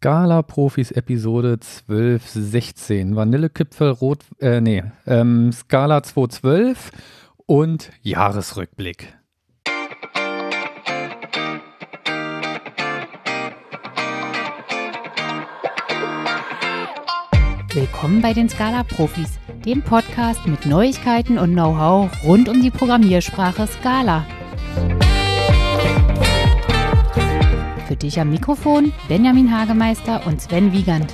Scala Profis Episode 1216. Vanillekipfel Rot, äh, nee, ähm, Scala 212 und Jahresrückblick. Willkommen bei den Scala Profis, dem Podcast mit Neuigkeiten und Know-how rund um die Programmiersprache Scala. Für dich am Mikrofon Benjamin Hagemeister und Sven Wiegand.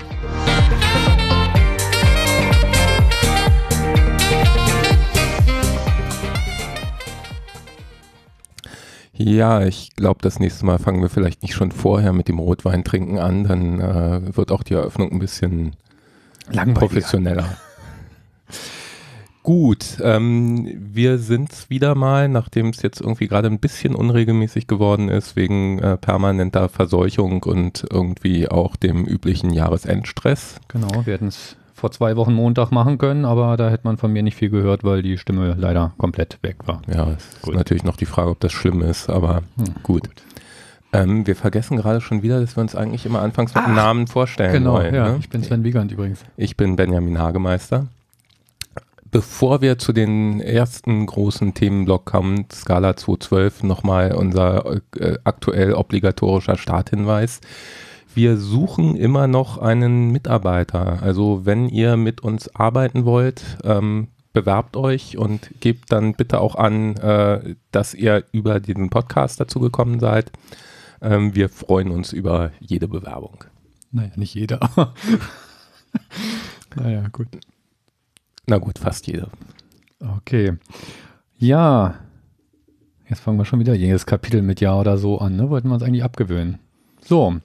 Ja, ich glaube, das nächste Mal fangen wir vielleicht nicht schon vorher mit dem Rotweintrinken an, dann äh, wird auch die Eröffnung ein bisschen professioneller. Gut, ähm, wir sind wieder mal, nachdem es jetzt irgendwie gerade ein bisschen unregelmäßig geworden ist, wegen äh, permanenter Verseuchung und irgendwie auch dem üblichen Jahresendstress. Genau, wir hätten es vor zwei Wochen Montag machen können, aber da hätte man von mir nicht viel gehört, weil die Stimme leider komplett weg war. Ja, es ist natürlich noch die Frage, ob das schlimm ist, aber hm, gut. gut. Ähm, wir vergessen gerade schon wieder, dass wir uns eigentlich immer anfangs mit dem Namen vorstellen genau, wollen. Genau, ja. Ne? Ich bin Sven Wiegand übrigens. Ich bin Benjamin Hagemeister bevor wir zu den ersten großen Themenblock kommen, Skala 212, nochmal unser äh, aktuell obligatorischer Starthinweis. Wir suchen immer noch einen Mitarbeiter. Also wenn ihr mit uns arbeiten wollt, ähm, bewerbt euch und gebt dann bitte auch an, äh, dass ihr über diesen Podcast dazu gekommen seid. Ähm, wir freuen uns über jede Bewerbung. Naja, nicht jeder. naja, gut. Na gut, fast jeder. Okay. Ja. Jetzt fangen wir schon wieder jedes Kapitel mit Ja oder so an, ne? Wollten wir uns eigentlich abgewöhnen. So.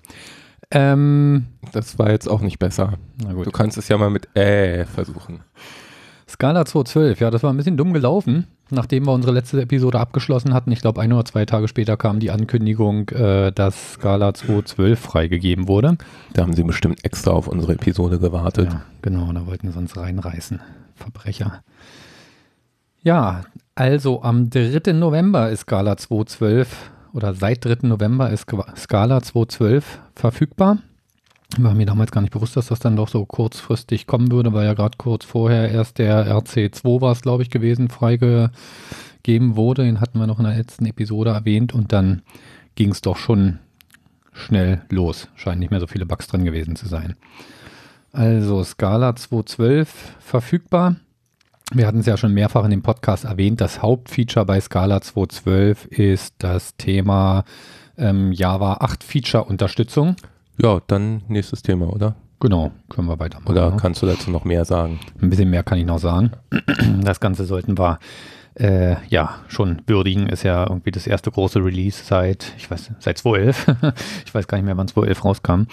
Ähm, das war jetzt auch nicht besser. Du kannst es ja mal mit Äh versuchen. Skala 212, ja, das war ein bisschen dumm gelaufen, nachdem wir unsere letzte Episode abgeschlossen hatten. Ich glaube, ein oder zwei Tage später kam die Ankündigung, äh, dass Skala 212 freigegeben wurde. Da haben sie bestimmt extra auf unsere Episode gewartet. Ja, genau, da wollten sie uns reinreißen. Verbrecher. Ja, also am 3. November ist Scala 212 oder seit 3. November ist Scala 212 verfügbar. War mir damals gar nicht bewusst, dass das dann doch so kurzfristig kommen würde, weil ja gerade kurz vorher erst der RC2 war es, glaube ich, gewesen, freigegeben wurde. Den hatten wir noch in der letzten Episode erwähnt und dann ging es doch schon schnell los. Scheinen nicht mehr so viele Bugs drin gewesen zu sein. Also Scala 212 verfügbar. Wir hatten es ja schon mehrfach in dem Podcast erwähnt. Das Hauptfeature bei Scala 212 ist das Thema ähm, Java 8 Feature Unterstützung. Ja, dann nächstes Thema, oder? Genau, können wir weitermachen. Oder ne? kannst du dazu noch mehr sagen? Ein bisschen mehr kann ich noch sagen. Das Ganze sollten wir äh, ja schon würdigen. Ist ja irgendwie das erste große Release seit, ich weiß, seit 2011. ich weiß gar nicht mehr, wann 2011 rauskam,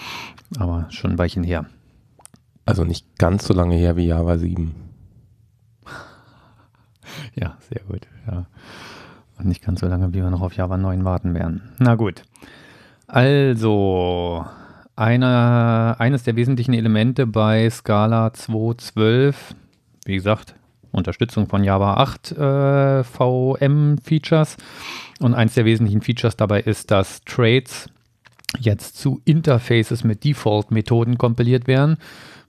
aber schon ein Weilchen her. Also nicht ganz so lange her wie Java 7. Ja, sehr gut. Ja. Und nicht ganz so lange, wie wir noch auf Java 9 warten werden. Na gut. Also, eine, eines der wesentlichen Elemente bei Scala 2.12, wie gesagt, Unterstützung von Java 8 äh, VM-Features. Und eines der wesentlichen Features dabei ist, dass Trades jetzt zu Interfaces mit Default-Methoden kompiliert werden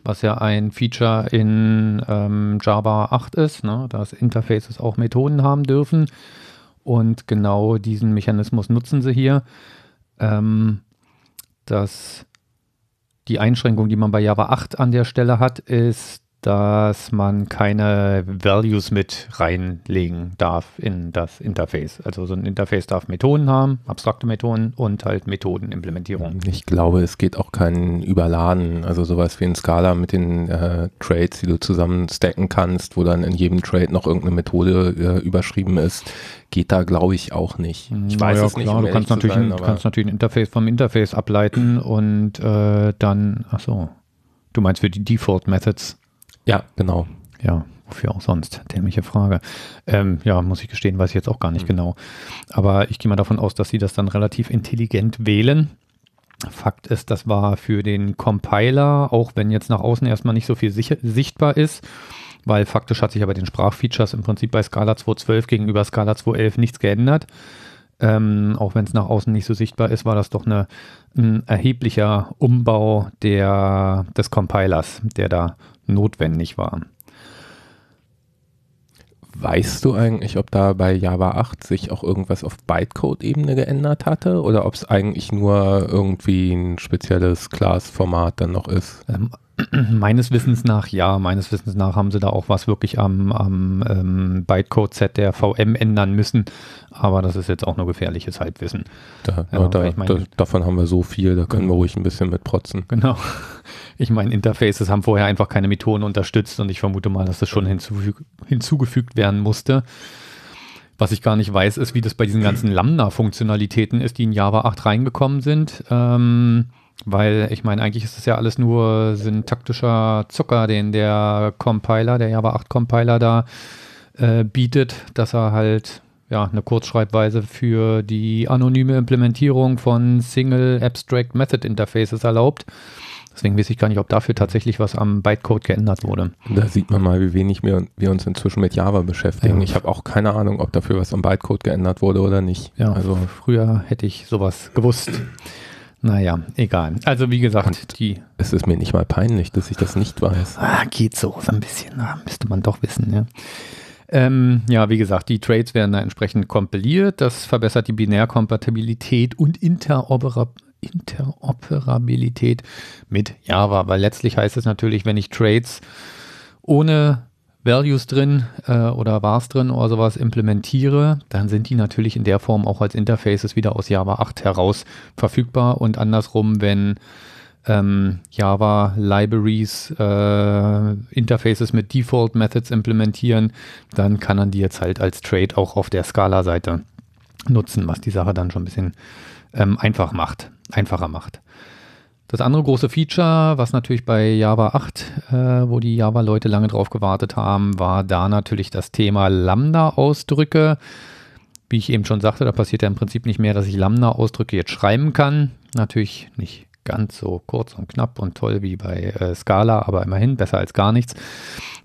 was ja ein Feature in ähm, Java 8 ist, ne, dass Interfaces auch Methoden haben dürfen. Und genau diesen Mechanismus nutzen sie hier. Ähm, dass die Einschränkung, die man bei Java 8 an der Stelle hat, ist, dass man keine Values mit reinlegen darf in das Interface. Also so ein Interface darf Methoden haben, abstrakte Methoden und halt Methodenimplementierung. Ich glaube, es geht auch kein Überladen, also sowas wie ein Scala mit den äh, Trades, die du zusammen stacken kannst, wo dann in jedem Trade noch irgendeine Methode äh, überschrieben ist, geht da glaube ich auch nicht. Ich hm, weiß ja, es nicht. Klar, um du kannst natürlich, sein, ein, kannst natürlich ein Interface vom Interface ableiten und äh, dann, ach so, du meinst für die Default Methods ja, genau. Ja, wofür auch sonst? Dämliche Frage. Ähm, ja, muss ich gestehen, weiß ich jetzt auch gar nicht mhm. genau. Aber ich gehe mal davon aus, dass sie das dann relativ intelligent wählen. Fakt ist, das war für den Compiler, auch wenn jetzt nach außen erstmal nicht so viel sichtbar ist, weil faktisch hat sich aber den Sprachfeatures im Prinzip bei Scala 2.12 gegenüber Scala 2.11 nichts geändert. Ähm, auch wenn es nach außen nicht so sichtbar ist, war das doch eine, ein erheblicher Umbau der, des Compilers, der da notwendig war. Weißt du eigentlich, ob da bei Java 8 sich auch irgendwas auf Bytecode-Ebene geändert hatte oder ob es eigentlich nur irgendwie ein spezielles Class-Format dann noch ist? Ähm, meines Wissens nach ja, meines Wissens nach haben sie da auch was wirklich am, am ähm, Bytecode-Set der VM ändern müssen, aber das ist jetzt auch nur gefährliches Halbwissen. Da, ja, da, ich mein, da, davon haben wir so viel, da können wir ruhig ein bisschen mit protzen. Genau. Ich meine, Interfaces haben vorher einfach keine Methoden unterstützt und ich vermute mal, dass das schon hinzufüg hinzugefügt werden musste. Was ich gar nicht weiß, ist, wie das bei diesen ganzen Lambda-Funktionalitäten ist, die in Java 8 reingekommen sind. Ähm, weil ich meine, eigentlich ist das ja alles nur syntaktischer Zucker, den der Compiler, der Java 8 Compiler da äh, bietet, dass er halt ja eine Kurzschreibweise für die anonyme Implementierung von Single Abstract Method Interfaces erlaubt. Deswegen weiß ich gar nicht, ob dafür tatsächlich was am Bytecode geändert wurde. Da sieht man mal, wie wenig wir, wir uns inzwischen mit Java beschäftigen. Ja. Ich habe auch keine Ahnung, ob dafür was am Bytecode geändert wurde oder nicht. Ja, also früher hätte ich sowas gewusst. Naja, egal. Also wie gesagt, Und die. Es ist mir nicht mal peinlich, dass ich das nicht weiß. Ah, geht so, so ein bisschen. Na, müsste man doch wissen, ja. Ähm, ja, wie gesagt, die Trades werden da entsprechend kompiliert. Das verbessert die Binärkompatibilität und Interopera Interoperabilität mit Java, weil letztlich heißt es natürlich, wenn ich Trades ohne Values drin äh, oder Vars drin oder sowas implementiere, dann sind die natürlich in der Form auch als Interfaces wieder aus Java 8 heraus verfügbar und andersrum, wenn ähm, Java Libraries äh, Interfaces mit Default Methods implementieren, dann kann man die jetzt halt als Trade auch auf der Scala-Seite nutzen, was die Sache dann schon ein bisschen ähm, einfach macht, einfacher macht. Das andere große Feature, was natürlich bei Java 8, äh, wo die Java-Leute lange drauf gewartet haben, war da natürlich das Thema Lambda-Ausdrücke. Wie ich eben schon sagte, da passiert ja im Prinzip nicht mehr, dass ich Lambda-Ausdrücke jetzt schreiben kann. Natürlich nicht ganz so kurz und knapp und toll wie bei äh, Scala, aber immerhin besser als gar nichts.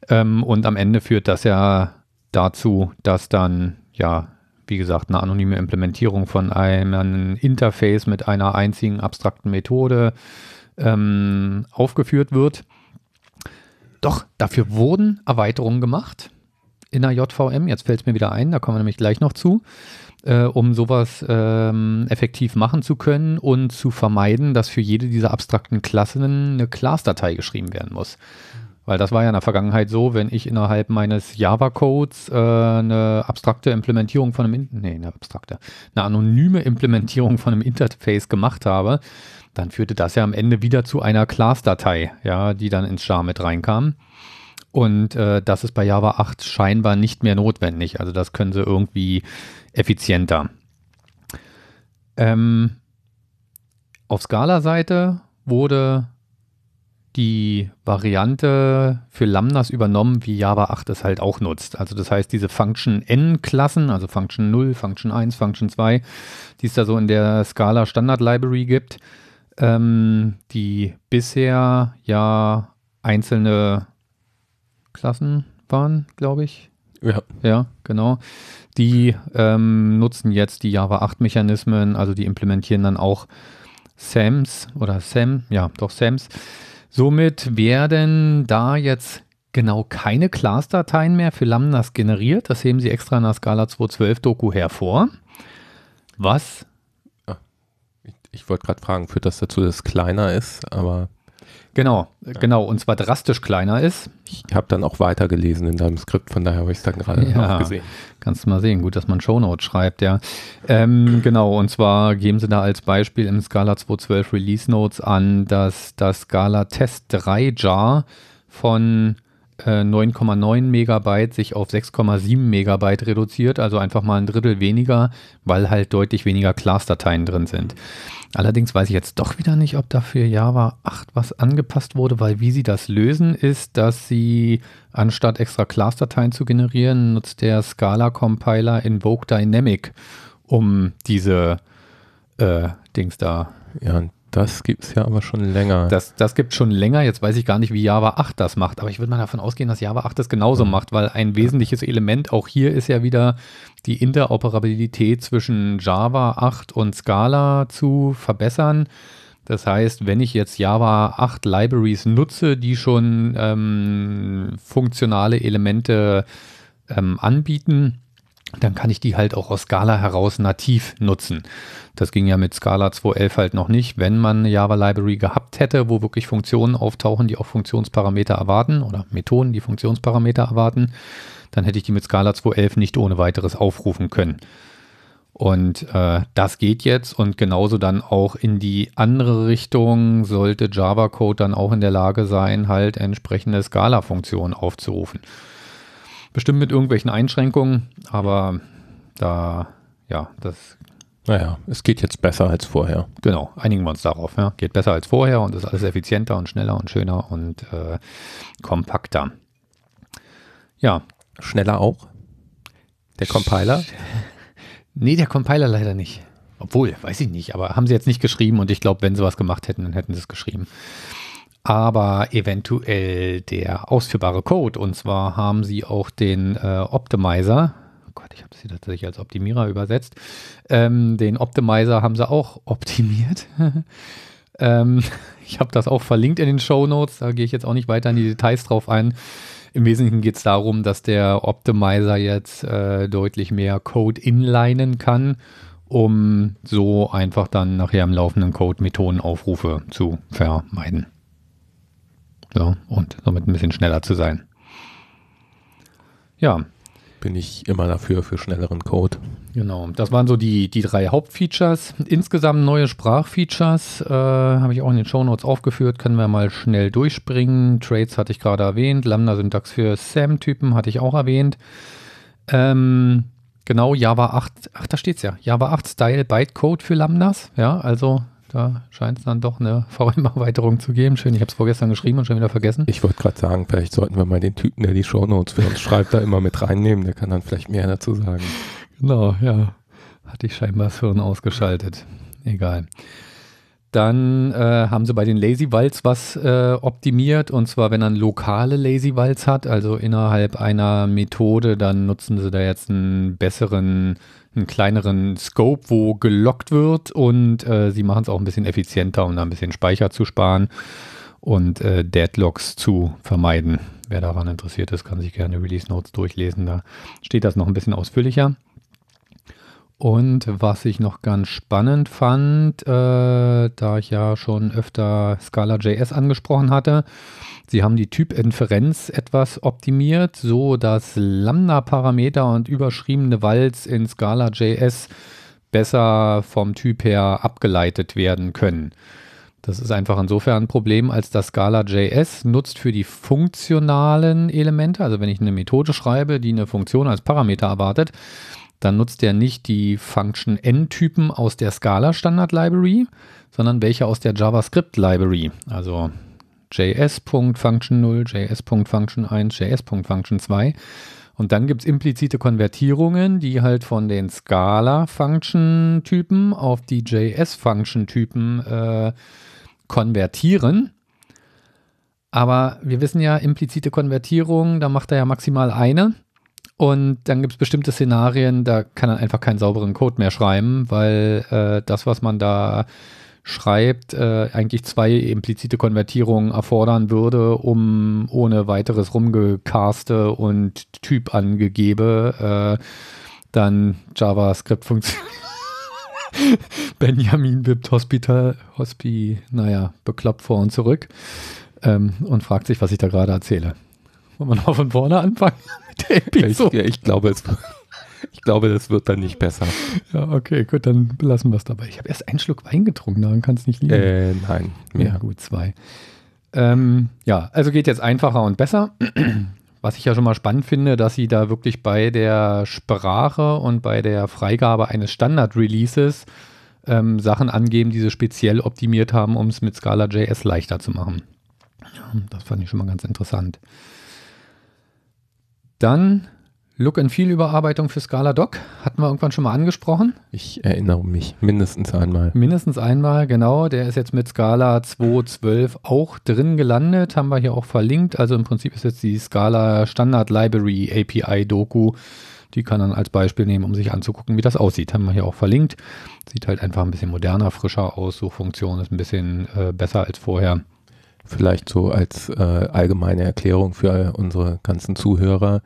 Ähm, und am Ende führt das ja dazu, dass dann ja wie gesagt, eine anonyme Implementierung von einem Interface mit einer einzigen abstrakten Methode ähm, aufgeführt wird. Doch, dafür wurden Erweiterungen gemacht in der JVM. Jetzt fällt es mir wieder ein, da kommen wir nämlich gleich noch zu, äh, um sowas ähm, effektiv machen zu können und zu vermeiden, dass für jede dieser abstrakten Klassen eine Class-Datei geschrieben werden muss. Weil das war ja in der Vergangenheit so, wenn ich innerhalb meines Java-Codes äh, eine abstrakte Implementierung von einem, nee, eine abstrakte, eine anonyme Implementierung von einem Interface gemacht habe, dann führte das ja am Ende wieder zu einer Class-Datei, ja, die dann ins Jar mit reinkam. Und äh, das ist bei Java 8 scheinbar nicht mehr notwendig. Also das können sie irgendwie effizienter. Ähm, auf Scala-Seite wurde die Variante für Lambdas übernommen, wie Java 8 es halt auch nutzt. Also das heißt, diese Function N-Klassen, also Function 0, Function 1, Function 2, die es da so in der Scala Standard Library gibt, ähm, die bisher ja einzelne Klassen waren, glaube ich. Ja. Ja, genau. Die ähm, nutzen jetzt die Java 8 Mechanismen, also die implementieren dann auch SAMs oder SAM, ja, doch SAMs Somit werden da jetzt genau keine Class-Dateien mehr für Lambdas generiert. Das heben sie extra in der Scala 2.12 Doku hervor. Was? Ah, ich, ich wollte gerade fragen, führt das dazu, dass es kleiner ist, aber Genau, ja. genau, und zwar drastisch kleiner ist. Ich habe dann auch weitergelesen in deinem Skript, von daher habe ich es dann gerade ja, gesehen. Kannst du mal sehen, gut, dass man Shownotes schreibt, ja. Ähm, genau, und zwar geben sie da als Beispiel im Scala 2.12 Release Notes an, dass das Scala Test 3 Jar von 9,9 äh, Megabyte sich auf 6,7 Megabyte reduziert, also einfach mal ein Drittel weniger, weil halt deutlich weniger Class-Dateien drin sind. Allerdings weiß ich jetzt doch wieder nicht, ob dafür Java 8 was angepasst wurde, weil wie sie das lösen, ist, dass sie anstatt extra Class-Dateien zu generieren, nutzt der Scala-Compiler Invoke Dynamic, um diese äh, Dings da ja, Das gibt es ja aber schon länger. Das, das gibt schon länger. Jetzt weiß ich gar nicht, wie Java 8 das macht, aber ich würde mal davon ausgehen, dass Java 8 das genauso mhm. macht, weil ein wesentliches Element auch hier ist ja wieder die Interoperabilität zwischen Java 8 und Scala zu verbessern. Das heißt, wenn ich jetzt Java 8 Libraries nutze, die schon ähm, funktionale Elemente ähm, anbieten, dann kann ich die halt auch aus Scala heraus nativ nutzen. Das ging ja mit Scala 2.11 halt noch nicht. Wenn man eine Java Library gehabt hätte, wo wirklich Funktionen auftauchen, die auch Funktionsparameter erwarten oder Methoden, die Funktionsparameter erwarten, dann hätte ich die mit Scala 2.11 nicht ohne weiteres aufrufen können. Und äh, das geht jetzt und genauso dann auch in die andere Richtung sollte Java-Code dann auch in der Lage sein, halt entsprechende Scala-Funktionen aufzurufen. Bestimmt mit irgendwelchen Einschränkungen, aber da, ja, das. Naja, es geht jetzt besser als vorher. Genau, einigen wir uns darauf. Ja. Geht besser als vorher und ist alles effizienter und schneller und schöner und äh, kompakter. Ja. Schneller auch? Der Compiler? Nee, der Compiler leider nicht. Obwohl, weiß ich nicht, aber haben sie jetzt nicht geschrieben und ich glaube, wenn sie was gemacht hätten, dann hätten sie es geschrieben aber eventuell der ausführbare Code. Und zwar haben sie auch den äh, Optimizer, oh Gott, ich habe das hier tatsächlich als Optimierer übersetzt, ähm, den Optimizer haben sie auch optimiert. ähm, ich habe das auch verlinkt in den Show Notes, da gehe ich jetzt auch nicht weiter in die Details drauf ein. Im Wesentlichen geht es darum, dass der Optimizer jetzt äh, deutlich mehr Code inlinen kann, um so einfach dann nachher im laufenden Code Methodenaufrufe zu vermeiden. Ja, und somit ein bisschen schneller zu sein. Ja. Bin ich immer dafür, für schnelleren Code. Genau, das waren so die, die drei Hauptfeatures. Insgesamt neue Sprachfeatures äh, habe ich auch in den Shownotes aufgeführt, können wir mal schnell durchspringen. Trades hatte ich gerade erwähnt, Lambda-Syntax für SAM-Typen hatte ich auch erwähnt. Ähm, genau, Java 8, ach, da steht es ja, Java 8 Style Bytecode für Lambdas. Ja, also da scheint es dann doch eine VM-Erweiterung zu geben. Schön, ich habe es vorgestern geschrieben und schon wieder vergessen. Ich wollte gerade sagen, vielleicht sollten wir mal den Typen, der die Shownotes für uns schreibt, da immer mit reinnehmen. Der kann dann vielleicht mehr dazu sagen. Genau, ja. Hatte ich scheinbar das Hirn ausgeschaltet. Egal. Dann äh, haben sie bei den Lazy Walls was äh, optimiert und zwar, wenn man lokale Lazy Walls hat, also innerhalb einer Methode, dann nutzen sie da jetzt einen besseren einen kleineren Scope, wo gelockt wird und äh, sie machen es auch ein bisschen effizienter, um da ein bisschen Speicher zu sparen und äh, Deadlocks zu vermeiden. Wer daran interessiert ist, kann sich gerne Release Notes durchlesen. Da steht das noch ein bisschen ausführlicher. Und was ich noch ganz spannend fand, äh, da ich ja schon öfter Scala.js angesprochen hatte, sie haben die Typinferenz etwas optimiert, so dass Lambda-Parameter und überschriebene Vals in Scala.js besser vom Typ her abgeleitet werden können. Das ist einfach insofern ein Problem, als das Scala.js nutzt für die funktionalen Elemente, also wenn ich eine Methode schreibe, die eine Funktion als Parameter erwartet, dann nutzt er nicht die Function N-Typen aus der Scala Standard Library, sondern welche aus der JavaScript Library. Also js.function 0, js.function 1, js.function 2. Und dann gibt es implizite Konvertierungen, die halt von den Scala-Function-Typen auf die JS-Function-Typen äh, konvertieren. Aber wir wissen ja, implizite Konvertierung, da macht er ja maximal eine. Und dann gibt es bestimmte Szenarien, da kann er einfach keinen sauberen Code mehr schreiben, weil äh, das, was man da schreibt, äh, eigentlich zwei implizite Konvertierungen erfordern würde, um ohne weiteres Rumgecaste und Typ angegebe äh, dann JavaScript-Funktion. Benjamin wippt Hospital, Hospi, naja, bekloppt vor und zurück ähm, und fragt sich, was ich da gerade erzähle. Wollen wir noch von vorne anfangen mit der Episode? Ich, ich, glaube, es, ich glaube, das wird dann nicht besser. Ja, okay, gut, dann belassen wir es dabei. Ich habe erst einen Schluck Wein getrunken, daran kann es nicht liegen. Äh, nein. Mehr. Ja, gut, zwei. Ähm, ja, also geht jetzt einfacher und besser. Was ich ja schon mal spannend finde, dass sie da wirklich bei der Sprache und bei der Freigabe eines Standard-Releases ähm, Sachen angeben, die sie speziell optimiert haben, um es mit Scala.js leichter zu machen. Ja, das fand ich schon mal ganz interessant. Dann Look and Feel Überarbeitung für Scala Doc hatten wir irgendwann schon mal angesprochen. Ich erinnere mich mindestens einmal. Mindestens einmal, genau. Der ist jetzt mit Scala 2.12 auch drin gelandet, haben wir hier auch verlinkt. Also im Prinzip ist jetzt die Scala Standard Library API Doku. Die kann man als Beispiel nehmen, um sich anzugucken, wie das aussieht. Haben wir hier auch verlinkt. Sieht halt einfach ein bisschen moderner, frischer aus. Suchfunktion ist ein bisschen äh, besser als vorher. Vielleicht so als äh, allgemeine Erklärung für unsere ganzen Zuhörer.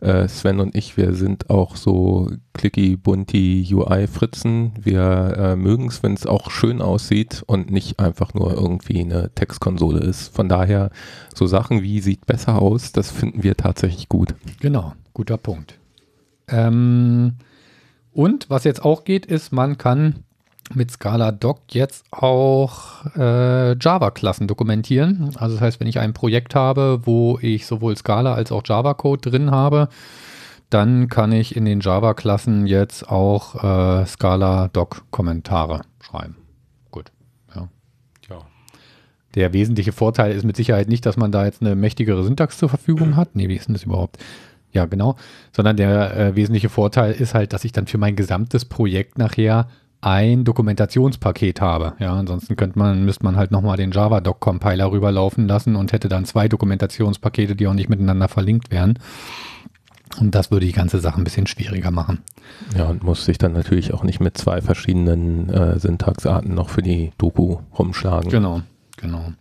Äh, Sven und ich, wir sind auch so clicky, bunti UI-Fritzen. Wir äh, mögen es, wenn es auch schön aussieht und nicht einfach nur irgendwie eine Textkonsole ist. Von daher, so Sachen wie sieht besser aus, das finden wir tatsächlich gut. Genau, guter Punkt. Ähm, und was jetzt auch geht, ist, man kann mit Scala Doc jetzt auch äh, Java-Klassen dokumentieren. Also das heißt, wenn ich ein Projekt habe, wo ich sowohl Scala als auch Java-Code drin habe, dann kann ich in den Java-Klassen jetzt auch äh, Scala Doc-Kommentare schreiben. Gut. Ja. Ja. Der wesentliche Vorteil ist mit Sicherheit nicht, dass man da jetzt eine mächtigere Syntax zur Verfügung hat. Nee, wie ist denn das überhaupt? Ja, genau. Sondern der äh, wesentliche Vorteil ist halt, dass ich dann für mein gesamtes Projekt nachher ein Dokumentationspaket habe. Ja, ansonsten könnte man, müsste man halt nochmal den Java-Doc-Compiler rüberlaufen lassen und hätte dann zwei Dokumentationspakete, die auch nicht miteinander verlinkt wären. Und das würde die ganze Sache ein bisschen schwieriger machen. Ja, und muss sich dann natürlich auch nicht mit zwei verschiedenen äh, Syntaxarten noch für die Doku rumschlagen. Genau, genau.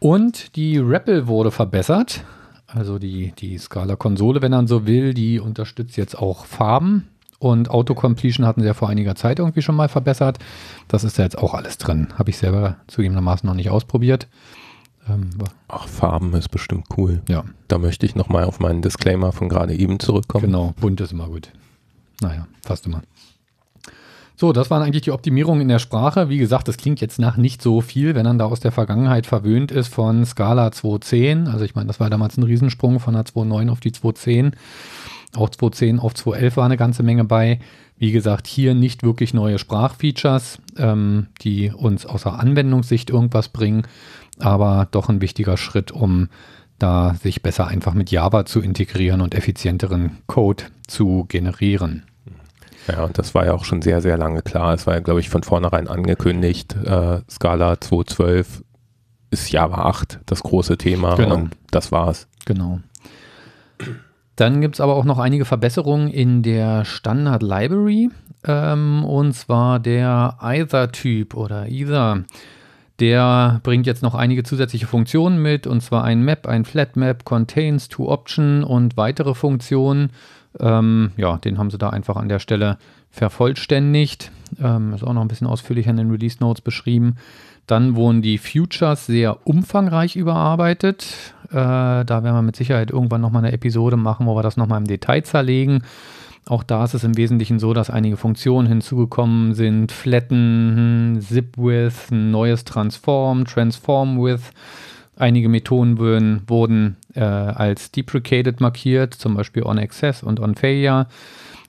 Und die REPL wurde verbessert. Also die, die Scala-Konsole, wenn man so will, die unterstützt jetzt auch Farben. Und Autocompletion hatten sie ja vor einiger Zeit irgendwie schon mal verbessert. Das ist ja jetzt auch alles drin. Habe ich selber zugegebenermaßen noch nicht ausprobiert. Ähm, Ach, Farben ist bestimmt cool. Ja. Da möchte ich nochmal auf meinen Disclaimer von gerade eben zurückkommen. Genau, bunt ist immer gut. Naja, fast immer. So, das waren eigentlich die Optimierungen in der Sprache. Wie gesagt, das klingt jetzt nach nicht so viel, wenn man da aus der Vergangenheit verwöhnt ist von Scala 2.10. Also ich meine, das war damals ein Riesensprung von der 2.9 auf die 2.10. Auch 2.10 auf 2.11 war eine ganze Menge bei. Wie gesagt, hier nicht wirklich neue Sprachfeatures, ähm, die uns außer Anwendungssicht irgendwas bringen, aber doch ein wichtiger Schritt, um da sich besser einfach mit Java zu integrieren und effizienteren Code zu generieren. Ja, und das war ja auch schon sehr, sehr lange klar. Es war ja, glaube ich, von vornherein angekündigt, äh, Scala 2.12 ist Java 8 das große Thema Genau. und das war's. Genau. Dann gibt es aber auch noch einige Verbesserungen in der Standard Library. Ähm, und zwar der Either-Typ oder Either. Der bringt jetzt noch einige zusätzliche Funktionen mit, und zwar ein Map, ein Flat Map, Contains, To Option und weitere Funktionen. Ähm, ja, den haben sie da einfach an der Stelle vervollständigt. Ähm, ist auch noch ein bisschen ausführlicher in den Release Notes beschrieben. Dann wurden die Futures sehr umfangreich überarbeitet. Äh, da werden wir mit Sicherheit irgendwann nochmal eine Episode machen, wo wir das nochmal im Detail zerlegen. Auch da ist es im Wesentlichen so, dass einige Funktionen hinzugekommen sind. Flatten, Zip With, ein neues Transform, Transform With. Einige Methoden wurden, wurden äh, als deprecated markiert, zum Beispiel on Access und on Failure.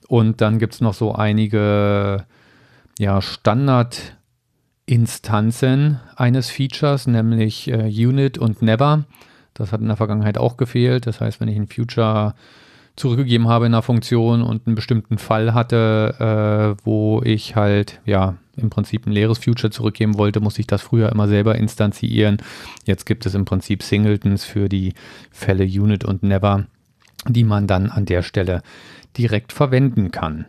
Und dann gibt es noch so einige ja, Standard-Instanzen eines Features, nämlich äh, Unit und Never. Das hat in der Vergangenheit auch gefehlt. Das heißt, wenn ich ein Future zurückgegeben habe in einer Funktion und einen bestimmten Fall hatte, äh, wo ich halt ja im Prinzip ein leeres Future zurückgeben wollte, musste ich das früher immer selber instanzieren. Jetzt gibt es im Prinzip Singletons für die Fälle Unit und Never, die man dann an der Stelle direkt verwenden kann.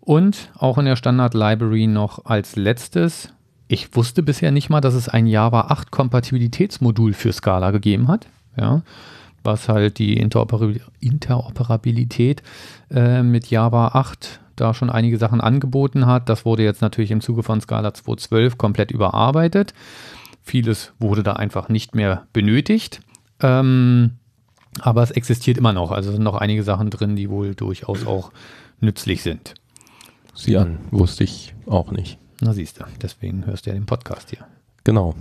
Und auch in der Standard Library noch als letztes, ich wusste bisher nicht mal, dass es ein Java 8 Kompatibilitätsmodul für Scala gegeben hat. Ja, was halt die Interoperabil Interoperabilität äh, mit Java 8 da schon einige Sachen angeboten hat. Das wurde jetzt natürlich im Zuge von Scala 2.12 komplett überarbeitet. Vieles wurde da einfach nicht mehr benötigt. Ähm, aber es existiert immer noch. Also sind noch einige Sachen drin, die wohl durchaus auch nützlich sind. Sieh an, wusste ich auch nicht. Na siehst du, deswegen hörst du ja den Podcast hier. Genau.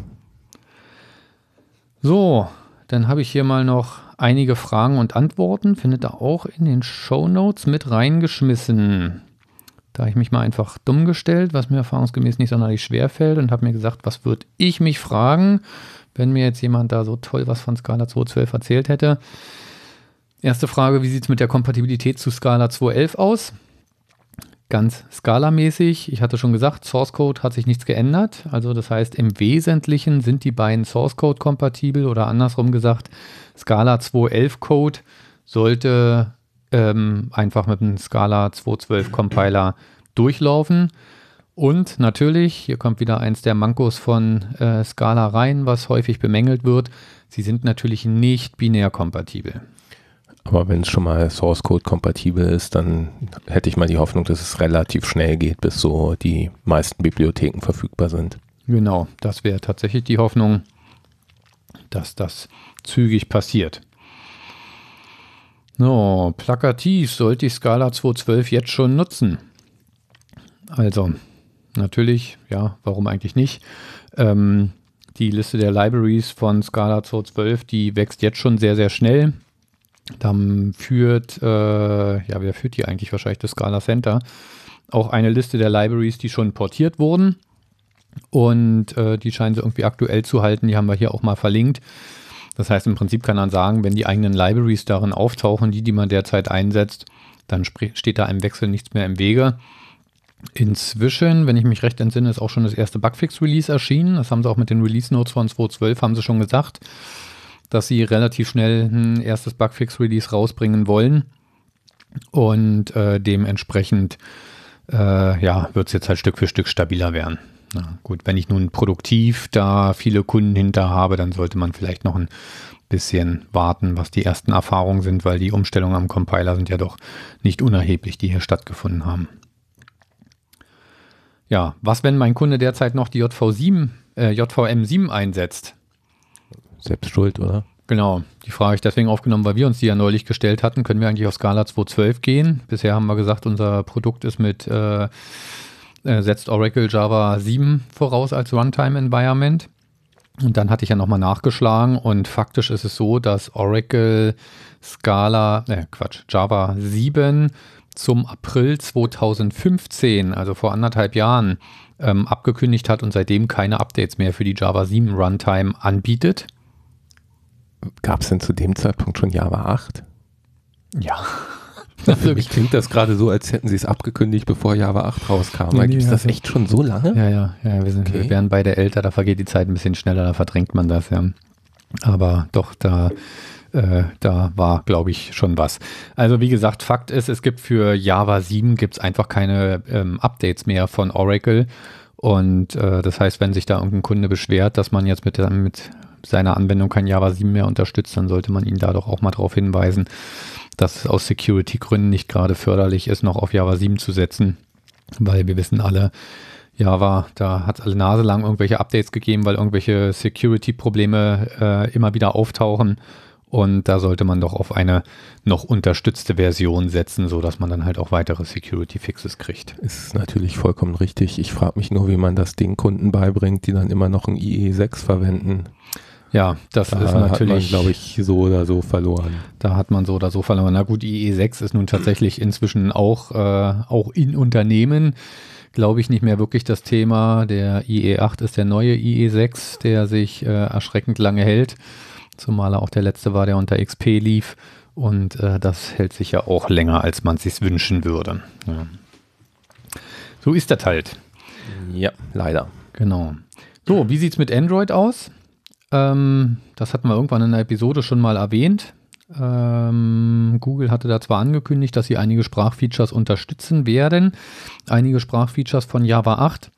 So, dann habe ich hier mal noch einige Fragen und Antworten. Findet ihr auch in den Show Notes mit reingeschmissen. Da habe ich mich mal einfach dumm gestellt, was mir erfahrungsgemäß nicht sonderlich schwer fällt und habe mir gesagt, was würde ich mich fragen, wenn mir jetzt jemand da so toll was von Scala 2.12 erzählt hätte. Erste Frage, wie sieht es mit der Kompatibilität zu Scala 2.11 aus? Ganz Scala-mäßig. Ich hatte schon gesagt, Source Code hat sich nichts geändert. Also das heißt, im Wesentlichen sind die beiden Source Code kompatibel oder andersrum gesagt, Scala 2.11 Code sollte ähm, einfach mit dem Scala 2.12 Compiler durchlaufen. Und natürlich, hier kommt wieder eins der Mankos von äh, Scala rein, was häufig bemängelt wird. Sie sind natürlich nicht binär kompatibel. Aber wenn es schon mal Source Code kompatibel ist, dann hätte ich mal die Hoffnung, dass es relativ schnell geht, bis so die meisten Bibliotheken verfügbar sind. Genau, das wäre tatsächlich die Hoffnung, dass das zügig passiert. So, plakativ sollte ich Scala 2.12 jetzt schon nutzen. Also, natürlich, ja, warum eigentlich nicht? Ähm, die Liste der Libraries von Scala 2.12, die wächst jetzt schon sehr, sehr schnell. Dann führt, äh, ja, wer führt die eigentlich? Wahrscheinlich das Scala Center. Auch eine Liste der Libraries, die schon portiert wurden. Und äh, die scheinen sie irgendwie aktuell zu halten. Die haben wir hier auch mal verlinkt. Das heißt, im Prinzip kann man sagen, wenn die eigenen Libraries darin auftauchen, die, die man derzeit einsetzt, dann steht da einem Wechsel nichts mehr im Wege. Inzwischen, wenn ich mich recht entsinne, ist auch schon das erste Bugfix-Release erschienen. Das haben sie auch mit den Release-Notes von 2.12 haben sie schon gesagt, dass sie relativ schnell ein erstes Bugfix-Release rausbringen wollen. Und äh, dementsprechend äh, ja, wird es jetzt halt Stück für Stück stabiler werden. Na gut, wenn ich nun produktiv da viele Kunden hinter habe, dann sollte man vielleicht noch ein bisschen warten, was die ersten Erfahrungen sind, weil die Umstellungen am Compiler sind ja doch nicht unerheblich, die hier stattgefunden haben. Ja, was, wenn mein Kunde derzeit noch die JV7, äh, JVM7 einsetzt? Selbst schuld, oder? Genau, die Frage habe ich deswegen aufgenommen, weil wir uns die ja neulich gestellt hatten. Können wir eigentlich auf Skala 2.12 gehen? Bisher haben wir gesagt, unser Produkt ist mit äh, äh, setzt Oracle Java 7 voraus als Runtime-Environment. Und dann hatte ich ja nochmal nachgeschlagen und faktisch ist es so, dass Oracle Scala, äh Quatsch, Java 7 zum April 2015, also vor anderthalb Jahren, ähm, abgekündigt hat und seitdem keine Updates mehr für die Java 7 Runtime anbietet. Gab es denn zu dem Zeitpunkt schon Java 8? Ja. Für mich klingt das gerade so, als hätten sie es abgekündigt, bevor Java 8 rauskam. Nee, Gibt es das echt schon so lange? Ja, ja, ja. Wir, sind, okay. wir werden beide älter, da vergeht die Zeit ein bisschen schneller, da verdrängt man das, ja. Aber doch, da, äh, da war, glaube ich, schon was. Also wie gesagt, Fakt ist, es gibt für Java 7 gibt's einfach keine ähm, Updates mehr von Oracle. Und äh, das heißt, wenn sich da irgendein Kunde beschwert, dass man jetzt mit, mit seiner Anwendung kein Java 7 mehr unterstützt, dann sollte man ihn da doch auch mal darauf hinweisen, dass es aus Security-Gründen nicht gerade förderlich ist, noch auf Java 7 zu setzen, weil wir wissen alle, Java, da hat es alle Nase lang irgendwelche Updates gegeben, weil irgendwelche Security-Probleme äh, immer wieder auftauchen. Und da sollte man doch auf eine noch unterstützte Version setzen, sodass man dann halt auch weitere Security-Fixes kriegt. Ist natürlich vollkommen richtig. Ich frage mich nur, wie man das den Kunden beibringt, die dann immer noch ein IE6 verwenden. Ja, das da ist natürlich, glaube ich, so oder so verloren. Da hat man so oder so verloren. Na gut, IE6 ist nun tatsächlich inzwischen auch, äh, auch in Unternehmen, glaube ich, nicht mehr wirklich das Thema. Der IE8 ist der neue IE6, der sich äh, erschreckend lange hält, zumal er auch der letzte war, der unter XP lief. Und äh, das hält sich ja auch länger, als man es sich wünschen würde. Ja. So ist das halt. Ja, leider. Genau. So, wie sieht es mit Android aus? Ähm, das hatten wir irgendwann in der Episode schon mal erwähnt. Ähm, Google hatte da zwar angekündigt, dass sie einige Sprachfeatures unterstützen werden, einige Sprachfeatures von Java 8.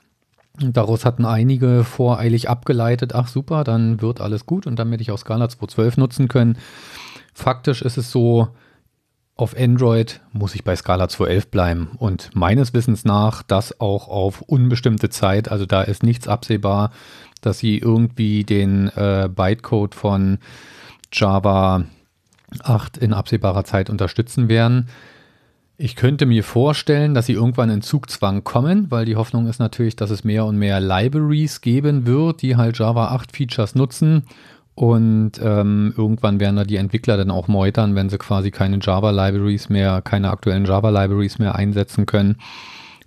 Und daraus hatten einige voreilig abgeleitet, ach super, dann wird alles gut und dann werde ich auch Scala 2.12 nutzen können. Faktisch ist es so, auf Android muss ich bei Scala 2.11 bleiben und meines Wissens nach das auch auf unbestimmte Zeit, also da ist nichts absehbar, dass sie irgendwie den äh, Bytecode von Java 8 in absehbarer Zeit unterstützen werden. Ich könnte mir vorstellen, dass sie irgendwann in Zugzwang kommen, weil die Hoffnung ist natürlich, dass es mehr und mehr Libraries geben wird, die halt Java 8 Features nutzen. Und ähm, irgendwann werden da die Entwickler dann auch meutern, wenn sie quasi keine Java Libraries mehr, keine aktuellen Java Libraries mehr einsetzen können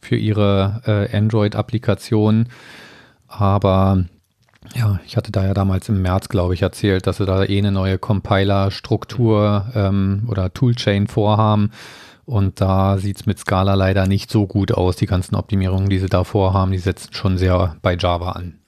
für ihre äh, Android-Applikationen. Aber Ja, ich hatte da ja damals im März, glaube ich, erzählt, dass sie da eh eine neue Compiler-Struktur ähm, oder Toolchain vorhaben. Und da sieht es mit Scala leider nicht so gut aus. Die ganzen Optimierungen, die sie da vorhaben, die setzen schon sehr bei Java an.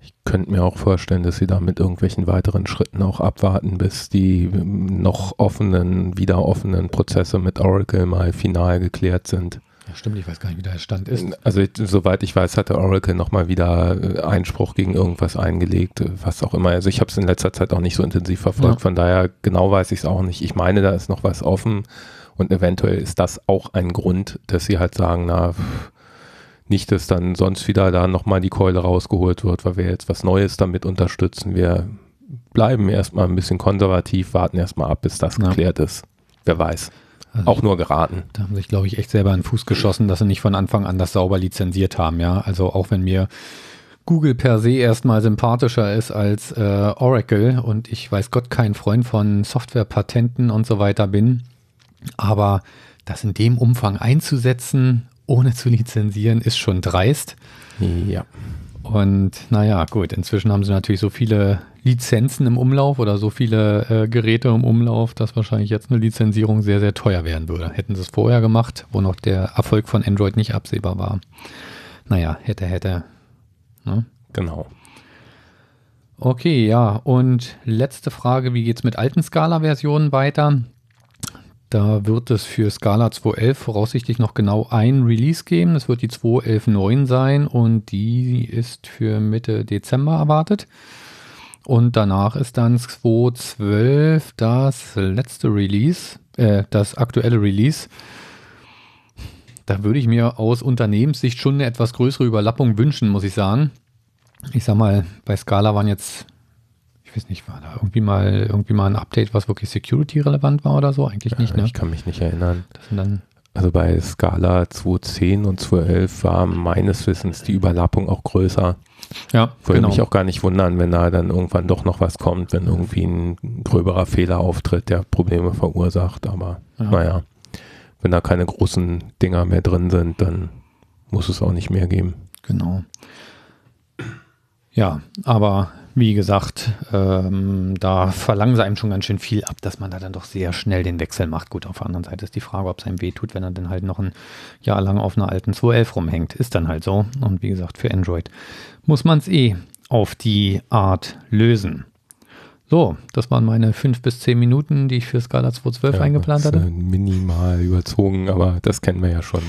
Ich könnte mir auch vorstellen, dass sie da mit irgendwelchen weiteren Schritten auch abwarten, bis die noch offenen, wieder offenen Prozesse mit Oracle mal final geklärt sind. Ja, stimmt, ich weiß gar nicht, wie der Stand ist. Also soweit ich weiß, hatte Oracle nochmal wieder äh, Einspruch gegen irgendwas eingelegt, was auch immer. Also ich habe es in letzter Zeit auch nicht so intensiv verfolgt, ja. von daher genau weiß ich es auch nicht. Ich meine, da ist noch was offen und eventuell ist das auch ein Grund, dass sie halt sagen, na, nicht, dass dann sonst wieder da nochmal die Keule rausgeholt wird, weil wir jetzt was Neues damit unterstützen. Wir bleiben erstmal ein bisschen konservativ, warten erstmal ab, bis das ja. geklärt ist. Wer weiß. Also auch nur geraten. Da haben sich, glaube ich, echt selber einen Fuß geschossen, dass sie nicht von Anfang an das sauber lizenziert haben, ja. Also auch wenn mir Google per se erstmal sympathischer ist als äh, Oracle und ich weiß Gott kein Freund von Softwarepatenten und so weiter bin, aber das in dem Umfang einzusetzen, ohne zu lizenzieren, ist schon dreist. Ja. Und naja, gut, inzwischen haben sie natürlich so viele Lizenzen im Umlauf oder so viele äh, Geräte im Umlauf, dass wahrscheinlich jetzt eine Lizenzierung sehr, sehr teuer werden würde. Hätten sie es vorher gemacht, wo noch der Erfolg von Android nicht absehbar war. Naja, hätte, hätte. Ne? Genau. Okay, ja, und letzte Frage, wie geht es mit alten Scala-Versionen weiter? Da wird es für Scala 2.11 voraussichtlich noch genau ein Release geben. Das wird die 2.11.9 sein und die ist für Mitte Dezember erwartet. Und danach ist dann 2.12 das letzte Release, äh, das aktuelle Release. Da würde ich mir aus Unternehmenssicht schon eine etwas größere Überlappung wünschen, muss ich sagen. Ich sag mal, bei Scala waren jetzt ich weiß nicht, war da irgendwie mal irgendwie mal ein Update, was wirklich security-relevant war oder so? Eigentlich nicht, ne? Ich kann mich nicht erinnern. also bei Scala 2.10 und 2.11 war meines Wissens die Überlappung auch größer. Ja, Würde genau. mich auch gar nicht wundern, wenn da dann irgendwann doch noch was kommt, wenn irgendwie ein gröberer Fehler auftritt, der Probleme verursacht. Aber ja. naja, wenn da keine großen Dinger mehr drin sind, dann muss es auch nicht mehr geben. Genau. Ja, aber wie gesagt, ähm, da verlangen sie einem schon ganz schön viel ab, dass man da dann doch sehr schnell den Wechsel macht. Gut, auf der anderen Seite ist die Frage, ob es einem weh tut, wenn er dann halt noch ein Jahr lang auf einer alten 2.11 rumhängt. Ist dann halt so. Und wie gesagt, für Android muss man es eh auf die Art lösen. So, das waren meine fünf bis zehn Minuten, die ich für Scala 2.12 ja, eingeplant hatte. Minimal überzogen, aber das kennen wir ja schon.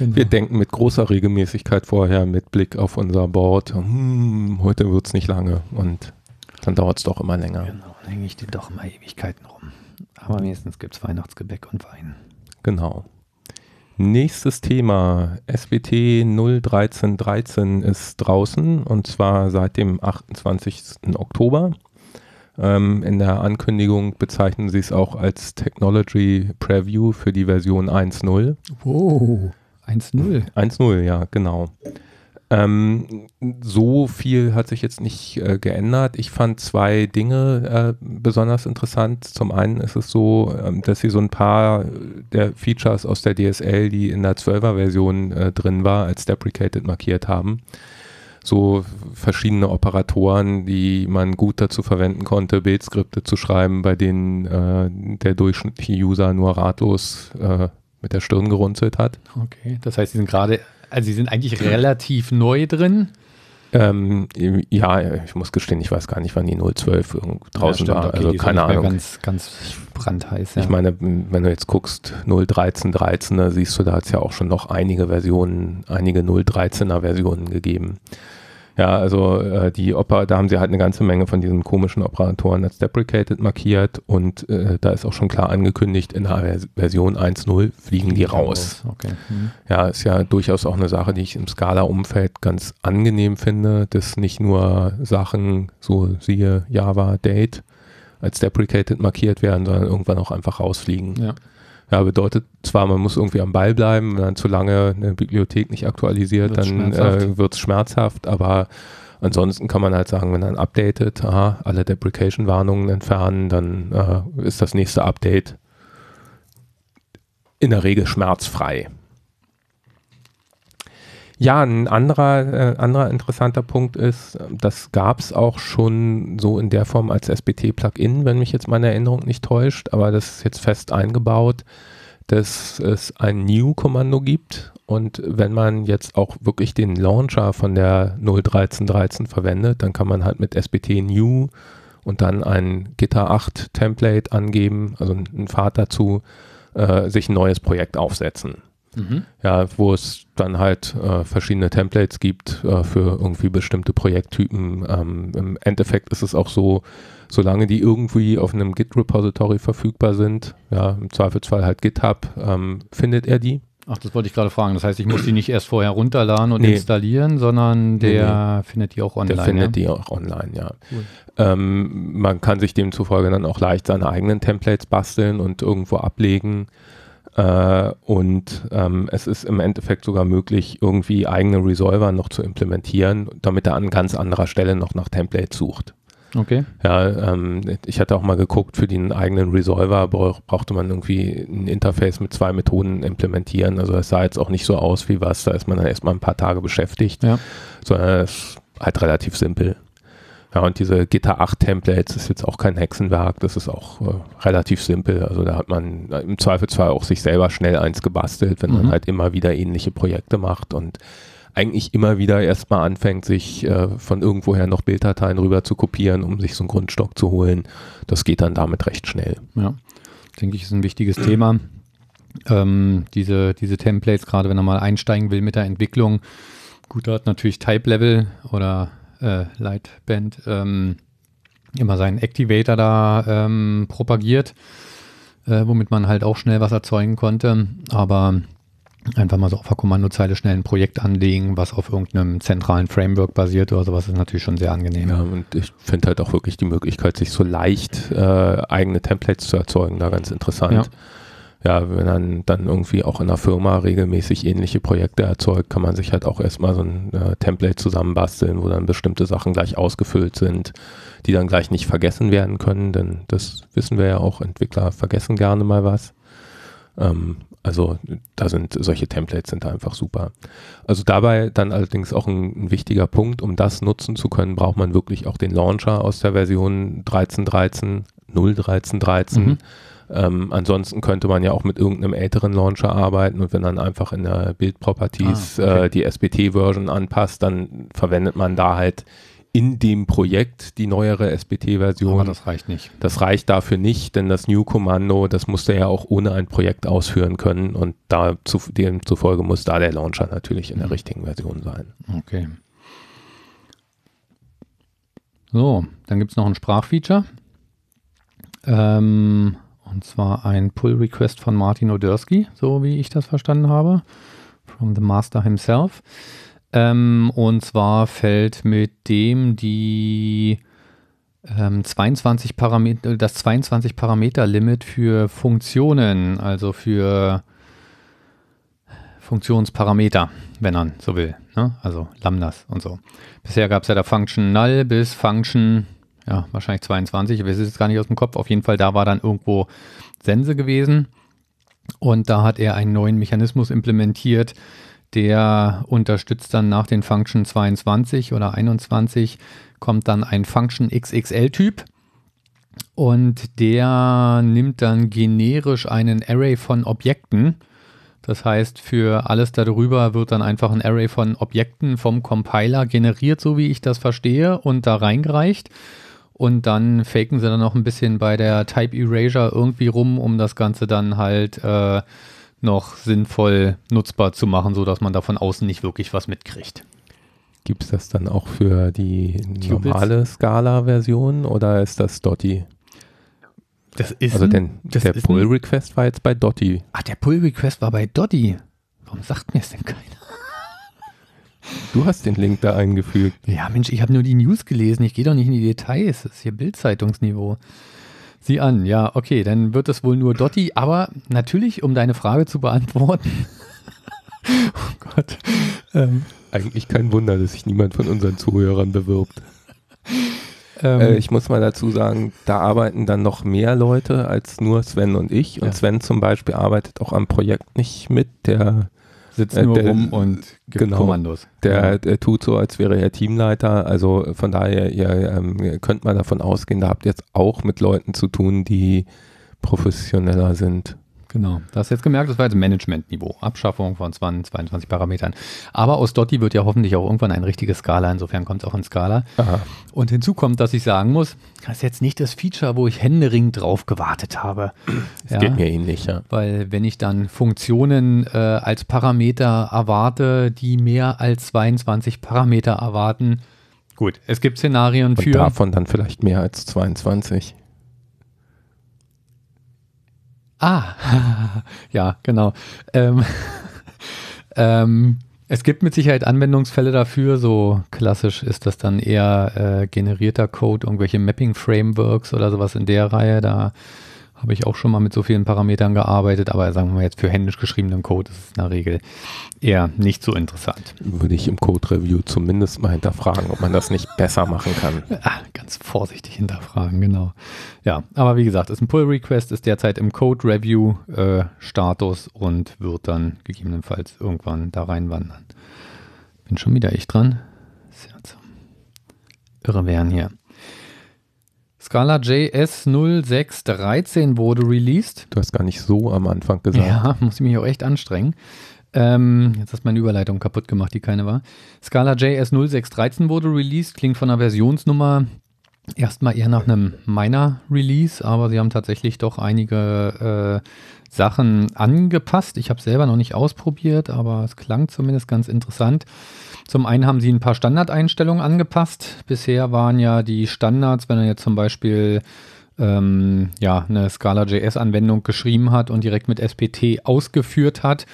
Genau. Wir denken mit großer Regelmäßigkeit vorher mit Blick auf unser Board, hm, heute wird es nicht lange und dann dauert es doch immer länger. Genau, dann hänge ich dir doch immer Ewigkeiten rum. Aber wenigstens gibt es Weihnachtsgebäck und Wein. Genau. Nächstes Thema, SBT 01313 ist draußen und zwar seit dem 28. Oktober. Ähm, in der Ankündigung bezeichnen sie es auch als Technology Preview für die Version 1.0. Wow. 1-0. 1-0, ja, genau. Ähm, so viel hat sich jetzt nicht äh, geändert. Ich fand zwei Dinge äh, besonders interessant. Zum einen ist es so, ähm, dass sie so ein paar der Features aus der DSL, die in der 12er Version äh, drin war, als deprecated markiert haben. So verschiedene Operatoren, die man gut dazu verwenden konnte, Bildskripte zu schreiben, bei denen äh, der durchschnittliche User nur ratlos äh, mit der Stirn gerunzelt hat. Okay, das heißt, sie sind gerade, also sie sind eigentlich relativ neu drin. Ähm, ja, ich muss gestehen, ich weiß gar nicht, wann die 012 draußen ja, war. Okay, also keine Ahnung. Ganz, ganz brandheiß. Ja. Ich meine, wenn du jetzt guckst, 013, 13er, siehst du, da hat es ja auch schon noch einige Versionen, einige 013er Versionen gegeben. Ja, also äh, die Oper, da haben sie halt eine ganze Menge von diesen komischen Operatoren als deprecated markiert und äh, da ist auch schon klar angekündigt, in der Version 1.0 fliegen die raus. Okay. Mhm. Ja, ist ja durchaus auch eine Sache, die ich im Scala-Umfeld ganz angenehm finde, dass nicht nur Sachen, so siehe Java Date, als deprecated markiert werden, sondern irgendwann auch einfach rausfliegen. Ja. Ja, bedeutet zwar, man muss irgendwie am Ball bleiben, wenn man zu lange eine Bibliothek nicht aktualisiert, wird's dann äh, wird es schmerzhaft, aber ansonsten kann man halt sagen, wenn man updatet, aha, alle Deprecation-Warnungen entfernen, dann äh, ist das nächste Update in der Regel schmerzfrei. Ja, ein anderer, äh, anderer interessanter Punkt ist, das gab es auch schon so in der Form als SBT-Plugin, wenn mich jetzt meine Erinnerung nicht täuscht, aber das ist jetzt fest eingebaut, dass es ein New-Kommando gibt und wenn man jetzt auch wirklich den Launcher von der 0.13.13 verwendet, dann kann man halt mit SBT New und dann ein Gitter 8 Template angeben, also einen Pfad dazu, äh, sich ein neues Projekt aufsetzen. Mhm. Ja, wo es dann halt äh, verschiedene Templates gibt äh, für irgendwie bestimmte Projekttypen. Ähm, Im Endeffekt ist es auch so, solange die irgendwie auf einem Git-Repository verfügbar sind, ja, im Zweifelsfall halt GitHub, ähm, findet er die. Ach, das wollte ich gerade fragen. Das heißt, ich muss die nicht erst vorher runterladen und nee. installieren, sondern der nee, findet die auch online. Der findet ja? die auch online, ja. Cool. Ähm, man kann sich demzufolge dann auch leicht seine eigenen Templates basteln und irgendwo ablegen. Äh, und ähm, es ist im Endeffekt sogar möglich, irgendwie eigene Resolver noch zu implementieren, damit er an ganz anderer Stelle noch nach Templates sucht. Okay. Ja, ähm, ich hatte auch mal geguckt, für den eigenen Resolver brauchte man irgendwie ein Interface mit zwei Methoden implementieren. Also es sah jetzt auch nicht so aus wie was, da ist man dann erstmal ein paar Tage beschäftigt, ja. sondern es ist halt relativ simpel. Ja, und diese Gitter 8 Templates ist jetzt auch kein Hexenwerk, das ist auch äh, relativ simpel. Also da hat man im Zweifelsfall auch sich selber schnell eins gebastelt, wenn mhm. man halt immer wieder ähnliche Projekte macht und eigentlich immer wieder erstmal anfängt, sich äh, von irgendwoher noch Bilddateien rüber zu kopieren, um sich so einen Grundstock zu holen. Das geht dann damit recht schnell. Ja, denke ich, ist ein wichtiges Thema. Ähm, diese, diese Templates, gerade wenn er mal einsteigen will mit der Entwicklung. Gut, da hat natürlich Type Level oder äh, Lightband ähm, immer seinen Activator da ähm, propagiert, äh, womit man halt auch schnell was erzeugen konnte. Aber einfach mal so auf der Kommandozeile schnell ein Projekt anlegen, was auf irgendeinem zentralen Framework basiert oder sowas, ist natürlich schon sehr angenehm. Ja, und ich finde halt auch wirklich die Möglichkeit, sich so leicht äh, eigene Templates zu erzeugen, da ganz interessant. Ja ja, wenn man dann irgendwie auch in einer Firma regelmäßig ähnliche Projekte erzeugt, kann man sich halt auch erstmal so ein äh, Template zusammenbasteln, wo dann bestimmte Sachen gleich ausgefüllt sind, die dann gleich nicht vergessen werden können, denn das wissen wir ja auch, Entwickler vergessen gerne mal was. Ähm, also da sind solche Templates sind einfach super. Also dabei dann allerdings auch ein, ein, wichtiger Punkt, um das nutzen zu können, braucht man wirklich auch den Launcher aus der Version 13.13, 0.13.13. Mhm ähm, ansonsten könnte man ja auch mit irgendeinem älteren Launcher arbeiten und wenn dann einfach in der Bildproperties ah, okay. äh, die SBT-Version anpasst, dann verwendet man da halt in dem Projekt die neuere SBT-Version. Aber das reicht nicht. Das reicht dafür nicht, denn das New-Kommando, das musste ja auch ohne ein Projekt ausführen können und da zu, demzufolge muss da der Launcher natürlich in der mhm. richtigen Version sein. Okay. So, dann gibt es noch ein Sprachfeature. Ähm, und zwar ein Pull-Request von Martin Odersky, so wie ich das verstanden habe. From the Master himself. Ähm, und zwar fällt mit dem die ähm, 22 Parameter, das 22 Parameter Limit für Funktionen, also für Funktionsparameter, wenn man so will. Ne? Also Lambdas und so. Bisher gab es ja da Function Null bis Function ja, wahrscheinlich 22, ich weiß es jetzt gar nicht aus dem Kopf. Auf jeden Fall, da war dann irgendwo Sense gewesen. Und da hat er einen neuen Mechanismus implementiert, der unterstützt dann nach den Function 22 oder 21 kommt dann ein Function XXL-Typ. Und der nimmt dann generisch einen Array von Objekten. Das heißt, für alles darüber wird dann einfach ein Array von Objekten vom Compiler generiert, so wie ich das verstehe, und da reingereicht. Und dann faken sie dann noch ein bisschen bei der Type Erasure irgendwie rum, um das Ganze dann halt äh, noch sinnvoll nutzbar zu machen, sodass man da von außen nicht wirklich was mitkriegt. Gibt es das dann auch für die normale Scala-Version oder ist das Dotty? Das ist also denn, der Pull-Request war jetzt bei Dotty. Ah, der Pull-Request war bei Dotty. Warum sagt mir es denn keiner? Du hast den Link da eingefügt. Ja, Mensch, ich habe nur die News gelesen. Ich gehe doch nicht in die Details. Das ist hier Bildzeitungsniveau. Sieh an, ja, okay, dann wird es wohl nur Dotti, aber natürlich, um deine Frage zu beantworten. oh Gott. Ähm, Eigentlich kein Wunder, dass sich niemand von unseren Zuhörern bewirbt. Ähm, äh, ich muss mal dazu sagen, da arbeiten dann noch mehr Leute als nur Sven und ich. Und ja. Sven zum Beispiel arbeitet auch am Projekt nicht mit. Der sitzt Äh, nur der- rum und gibt genau. Kommandos. Der, der tut so, als wäre er Teamleiter. Also von daher, ihr ähm, könnt mal davon ausgehen, da habt ihr jetzt auch mit Leuten zu tun, die professioneller sind. Genau. Du hast jetzt gemerkt, das war jetzt Managementniveau. Abschaffung von 20, 22 Parametern. Aber aus Dotti wird ja hoffentlich auch irgendwann ein richtiges Skala. Insofern kommt es auch in Skala. Aha. Und hinzu kommt, dass ich sagen muss, das ist jetzt nicht das Feature, wo ich händeringend drauf gewartet habe. Das geht mir ähnlich, ja. Weil wenn ich dann Funktionen äh, als Parameter erwarte, die mehr als 22 Parameter erwarten, gut, es gibt Szenarien Und für. davon dann vielleicht mehr als 22. Ah, ja, genau. Ähm, ähm, es gibt mit Sicherheit Anwendungsfälle dafür. So klassisch ist das dann eher äh, generierter Code, irgendwelche Mapping-Frameworks oder sowas in der Reihe. Da habe ich auch schon mal mit so vielen Parametern gearbeitet, aber sagen wir mal jetzt für händisch geschriebenen Code ist es in der Regel eher nicht so interessant. Würde ich im Code-Review zumindest mal hinterfragen, ob man das nicht besser machen kann. Ah, ganz vorsichtig hinterfragen, genau. Ja, aber wie gesagt, ist ein Pull-Request, ist derzeit im Code-Review-Status und wird dann gegebenenfalls irgendwann da reinwandern. Bin schon wieder ich dran. Irre werden hier. Scala JS 0613 wurde released. Du hast gar nicht so am Anfang gesagt. Ja, muss ich mich auch echt anstrengen. Ähm, jetzt hast du meine Überleitung kaputt gemacht, die keine war. Scala JS 0613 wurde released, klingt von der Versionsnummer erstmal eher nach einem Minor-Release, aber sie haben tatsächlich doch einige äh, Sachen angepasst. Ich habe es selber noch nicht ausprobiert, aber es klang zumindest ganz interessant. Zum einen haben sie ein paar Standardeinstellungen angepasst. Bisher waren ja die Standards, wenn er jetzt zum Beispiel ähm, ja, eine Scala.js-Anwendung geschrieben hat und direkt mit SPT ausgeführt hat,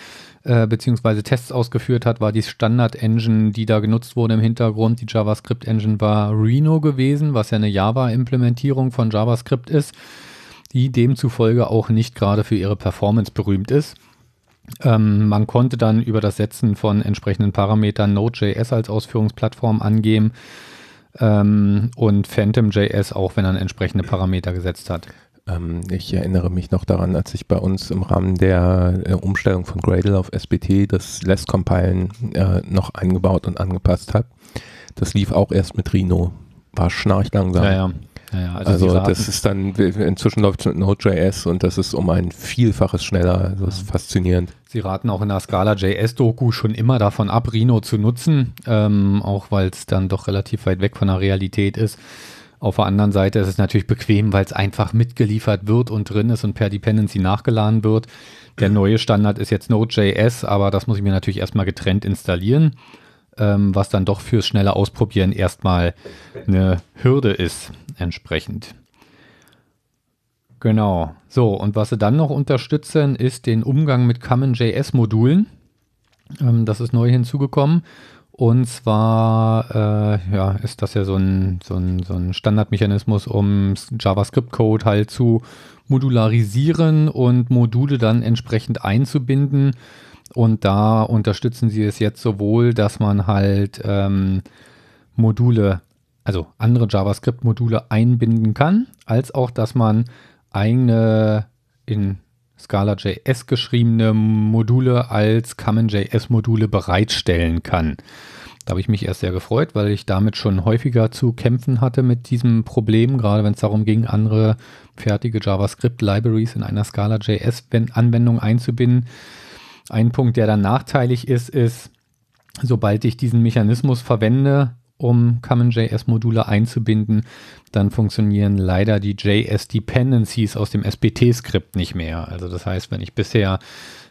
äh, beziehungsweise Tests ausgeführt hat, war die Standard-Engine, die da genutzt wurde im Hintergrund. Die JavaScript-Engine war Reno gewesen, was ja eine Java-Implementierung von JavaScript ist, die demzufolge auch nicht gerade für ihre Performance berühmt ist. Ähm, man konnte dann über das Setzen von entsprechenden Parametern Node.js als Ausführungsplattform angeben ähm, und Phantom.js auch, wenn er entsprechende Parameter gesetzt hat. Ähm, ich erinnere mich noch daran, als ich bei uns im Rahmen der äh, Umstellung von Gradle auf SPT das Less-Compilen äh, noch eingebaut und angepasst habe. Das lief auch erst mit Rhino. War schnarchlangsam. Ja, ja. Ja. Also, Also, das ist dann, inzwischen läuft es mit Node.js und das ist um ein Vielfaches schneller. Das ist faszinierend. Sie raten auch in der Scala JS-Doku schon immer davon ab, Rhino zu nutzen, ähm, auch weil es dann doch relativ weit weg von der Realität ist. Auf der anderen Seite ist es natürlich bequem, weil es einfach mitgeliefert wird und drin ist und per Dependency nachgeladen wird. Der neue Standard ist jetzt Node.js, aber das muss ich mir natürlich erstmal getrennt installieren, ähm, was dann doch fürs schnelle Ausprobieren erstmal eine Hürde ist, entsprechend. Genau. So, und was sie dann noch unterstützen, ist den Umgang mit Common.js-Modulen. Ähm, das ist neu hinzugekommen. Und zwar äh, ja, ist das ja so ein, so ein, so ein Standardmechanismus, um JavaScript-Code halt zu modularisieren und Module dann entsprechend einzubinden. Und da unterstützen sie es jetzt sowohl, dass man halt ähm, Module, also andere JavaScript-Module einbinden kann, als auch, dass man eigene in Scala.js geschriebene Module als Common.js-Module bereitstellen kann. Da habe ich mich erst sehr gefreut, weil ich damit schon häufiger zu kämpfen hatte mit diesem Problem, gerade wenn es darum ging, andere fertige JavaScript-Libraries in einer Scala.js-Anwendung einzubinden. Ein Punkt, der dann nachteilig ist, ist, sobald ich diesen Mechanismus verwende, um Common.js-Module einzubinden, dann funktionieren leider die JS-Dependencies aus dem SPT-Skript nicht mehr. Also das heißt, wenn ich bisher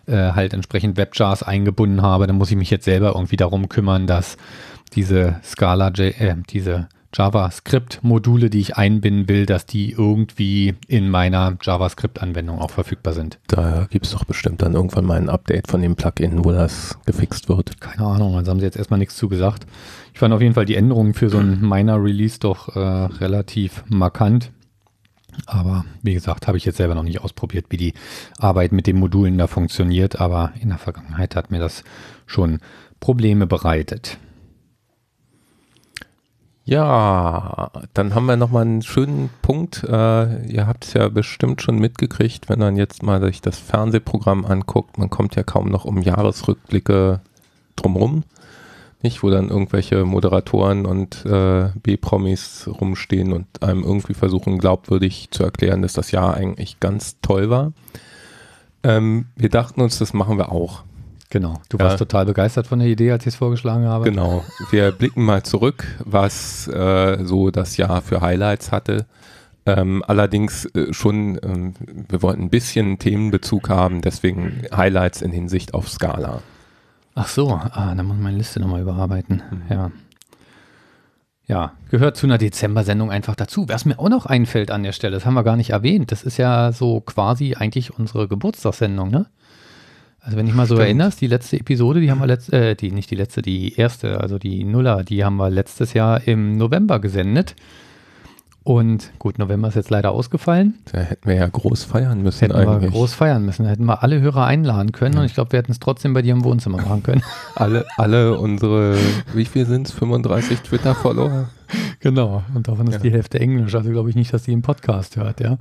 äh, halt entsprechend WebJars eingebunden habe, dann muss ich mich jetzt selber irgendwie darum kümmern, dass diese Scala, äh, diese JavaScript-Module, die ich einbinden will, dass die irgendwie in meiner JavaScript-Anwendung auch verfügbar sind. Da gibt es doch bestimmt dann irgendwann mal ein Update von dem Plugin, wo das gefixt wird. Keine Ahnung, also haben sie jetzt erstmal nichts zu gesagt. Ich fand auf jeden Fall die Änderungen für so ein Minor Release doch äh, relativ markant. Aber wie gesagt, habe ich jetzt selber noch nicht ausprobiert, wie die Arbeit mit den Modulen da funktioniert. Aber in der Vergangenheit hat mir das schon Probleme bereitet. Ja, dann haben wir nochmal einen schönen Punkt. Äh, ihr habt es ja bestimmt schon mitgekriegt, wenn man jetzt mal sich das Fernsehprogramm anguckt. Man kommt ja kaum noch um Jahresrückblicke drumherum. Nicht, wo dann irgendwelche Moderatoren und äh, B-Promis rumstehen und einem irgendwie versuchen, glaubwürdig zu erklären, dass das Jahr eigentlich ganz toll war. Ähm, wir dachten uns, das machen wir auch. Genau. Du warst ja. total begeistert von der Idee, als ich es vorgeschlagen habe. Genau. Wir blicken mal zurück, was äh, so das Jahr für Highlights hatte. Ähm, allerdings äh, schon, ähm, wir wollten ein bisschen Themenbezug haben, deswegen Highlights in Hinsicht auf Skala. Ach so, ah, dann muss ich meine Liste nochmal überarbeiten. Mhm. Ja. Ja, gehört zu einer Dezember-Sendung einfach dazu. Was mir auch noch einfällt an der Stelle, das haben wir gar nicht erwähnt, das ist ja so quasi eigentlich unsere Geburtstagssendung, ne? Also wenn ich mal so Stimmt. erinnerst, die letzte Episode, die haben wir letzt, äh, die, nicht die letzte, die erste, also die Nuller, die haben wir letztes Jahr im November gesendet. Und gut, November ist jetzt leider ausgefallen. Da hätten wir ja groß feiern müssen hätten eigentlich. wir groß feiern müssen. Da hätten wir alle Hörer einladen können ja. und ich glaube, wir hätten es trotzdem bei dir im Wohnzimmer machen können. alle, alle unsere, wie viel sind es? 35 Twitter-Follower? genau. Und davon ist ja. die Hälfte Englisch. Also glaube ich nicht, dass die im Podcast hört, ja.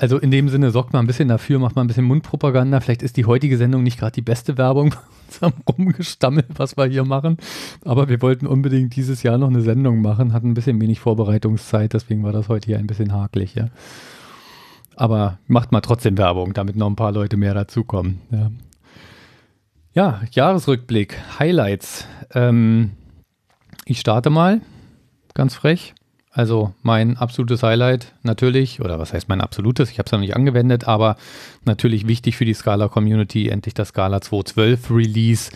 Also in dem Sinne sorgt man ein bisschen dafür, macht man ein bisschen Mundpropaganda. Vielleicht ist die heutige Sendung nicht gerade die beste Werbung unserem Rumgestammel, was wir hier machen. Aber wir wollten unbedingt dieses Jahr noch eine Sendung machen, hatten ein bisschen wenig Vorbereitungszeit, deswegen war das heute hier ein bisschen hakelig. Ja. Aber macht mal trotzdem Werbung, damit noch ein paar Leute mehr dazukommen. Ja, ja Jahresrückblick, Highlights. Ähm, ich starte mal, ganz frech. Also mein absolutes Highlight natürlich, oder was heißt mein absolutes, ich habe es noch nicht angewendet, aber natürlich wichtig für die Scala-Community, endlich das Scala 2.12 Release,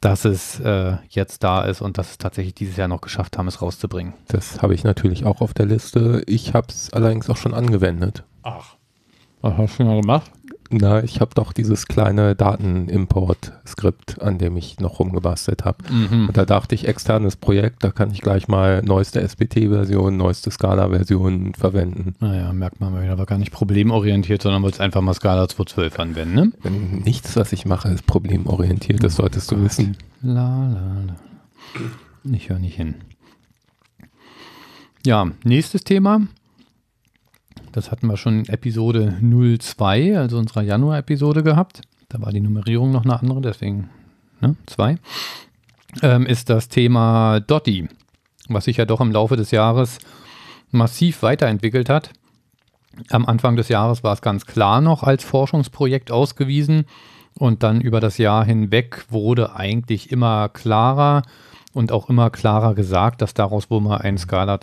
dass es äh, jetzt da ist und dass es tatsächlich dieses Jahr noch geschafft haben, es rauszubringen. Das habe ich natürlich auch auf der Liste. Ich habe es allerdings auch schon angewendet. Ach. Was hast du denn gemacht? Na, ich habe doch dieses kleine Datenimport-Skript, an dem ich noch rumgebastelt habe. Mhm. Und da dachte ich, externes Projekt, da kann ich gleich mal neueste SBT-Version, neueste Scala-Version verwenden. Naja, merkt man mal wieder, war gar nicht problemorientiert, sondern wollte einfach mal Scala 2.12 anwenden, ne? Nichts, was ich mache, ist problemorientiert, das solltest oh du wissen. La, la, la. Ich höre nicht hin. Ja, nächstes Thema. Das hatten wir schon in Episode 02, also unserer Januar-Episode gehabt. Da war die Nummerierung noch eine andere, deswegen 2. Ne, ähm, ist das Thema Dotti, was sich ja doch im Laufe des Jahres massiv weiterentwickelt hat. Am Anfang des Jahres war es ganz klar noch als Forschungsprojekt ausgewiesen und dann über das Jahr hinweg wurde eigentlich immer klarer und auch immer klarer gesagt, dass daraus wohl mal ein Skala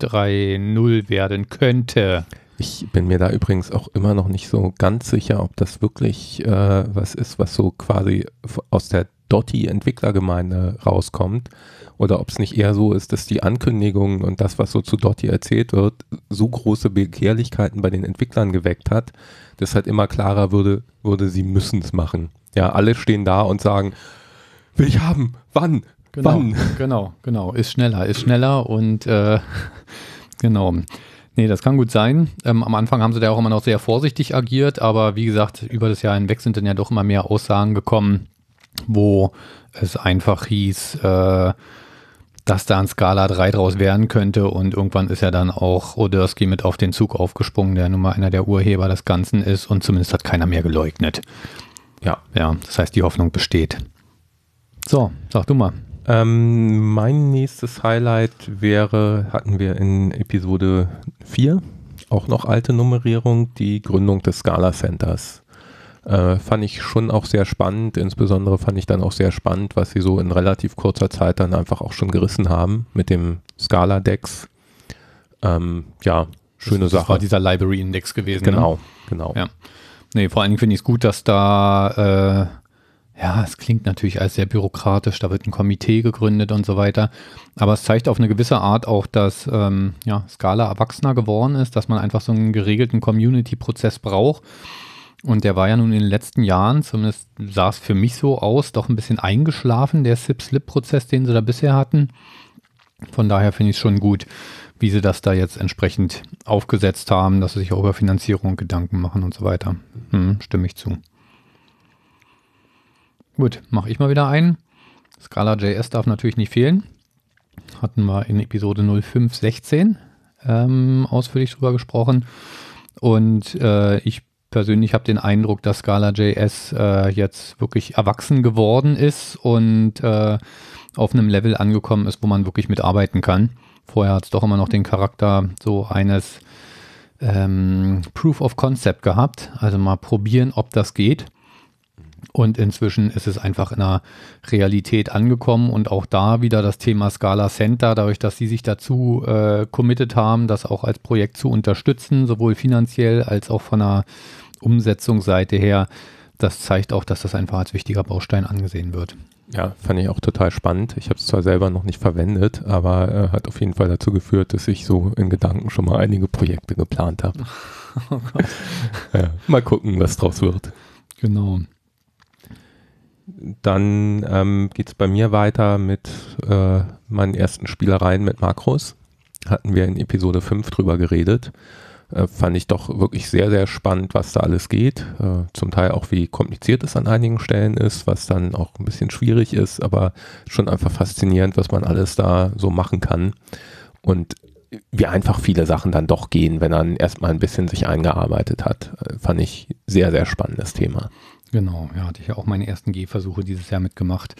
3-0 werden könnte. Ich bin mir da übrigens auch immer noch nicht so ganz sicher, ob das wirklich äh, was ist, was so quasi aus der Dotti-Entwicklergemeinde rauskommt oder ob es nicht eher so ist, dass die Ankündigungen und das, was so zu Dotti erzählt wird, so große Begehrlichkeiten bei den Entwicklern geweckt hat, dass halt immer klarer würde, würde sie müssen es machen. Ja, alle stehen da und sagen, will ich haben, wann, Genau, Wann? genau, genau. Ist schneller, ist schneller und äh, genau. Nee, das kann gut sein. Ähm, am Anfang haben sie da auch immer noch sehr vorsichtig agiert, aber wie gesagt, über das Jahr hinweg sind dann ja doch immer mehr Aussagen gekommen, wo es einfach hieß, äh, dass da ein Skala 3 draus werden könnte und irgendwann ist ja dann auch Odersky mit auf den Zug aufgesprungen, der nun mal einer der Urheber des Ganzen ist und zumindest hat keiner mehr geleugnet. Ja. Ja, das heißt, die Hoffnung besteht. So, sag du mal. Ähm, mein nächstes Highlight wäre, hatten wir in Episode 4, auch noch alte Nummerierung, die Gründung des Scala Centers. Äh, fand ich schon auch sehr spannend. Insbesondere fand ich dann auch sehr spannend, was sie so in relativ kurzer Zeit dann einfach auch schon gerissen haben mit dem Scala Dex. Ähm, ja, schöne das, Sache. Das war dieser Library Index gewesen. Genau, ne? genau. Ja. Nee, vor allen Dingen finde ich es gut, dass da äh, ja, es klingt natürlich als sehr bürokratisch, da wird ein Komitee gegründet und so weiter. Aber es zeigt auf eine gewisse Art auch, dass ähm, ja, Scala erwachsener geworden ist, dass man einfach so einen geregelten Community-Prozess braucht. Und der war ja nun in den letzten Jahren, zumindest sah es für mich so aus, doch ein bisschen eingeschlafen, der SIP-Slip-Prozess, den sie da bisher hatten. Von daher finde ich es schon gut, wie sie das da jetzt entsprechend aufgesetzt haben, dass sie sich auch über Finanzierung Gedanken machen und so weiter. Hm, stimme ich zu. Gut, mache ich mal wieder ein. Scala JS darf natürlich nicht fehlen. hatten wir in Episode 0516 ähm, ausführlich drüber gesprochen. Und äh, ich persönlich habe den Eindruck, dass Scala.js äh, jetzt wirklich erwachsen geworden ist und äh, auf einem Level angekommen ist, wo man wirklich mitarbeiten kann. Vorher hat es doch immer noch den Charakter so eines ähm, Proof of Concept gehabt, also mal probieren, ob das geht. Und inzwischen ist es einfach in der Realität angekommen und auch da wieder das Thema Scala Center, dadurch, dass sie sich dazu äh, committed haben, das auch als Projekt zu unterstützen, sowohl finanziell als auch von der Umsetzungsseite her. Das zeigt auch, dass das einfach als wichtiger Baustein angesehen wird. Ja, fand ich auch total spannend. Ich habe es zwar selber noch nicht verwendet, aber äh, hat auf jeden Fall dazu geführt, dass ich so in Gedanken schon mal einige Projekte geplant habe. Oh ja, mal gucken, was draus wird. Genau. Dann ähm, geht es bei mir weiter mit äh, meinen ersten Spielereien mit Makros. Hatten wir in Episode 5 drüber geredet. Äh, fand ich doch wirklich sehr, sehr spannend, was da alles geht. Äh, zum Teil auch, wie kompliziert es an einigen Stellen ist, was dann auch ein bisschen schwierig ist, aber schon einfach faszinierend, was man alles da so machen kann. Und wie einfach viele Sachen dann doch gehen, wenn man erstmal ein bisschen sich eingearbeitet hat. Äh, fand ich sehr, sehr spannendes Thema. Genau, ja, hatte ich ja auch meine ersten Gehversuche dieses Jahr mitgemacht.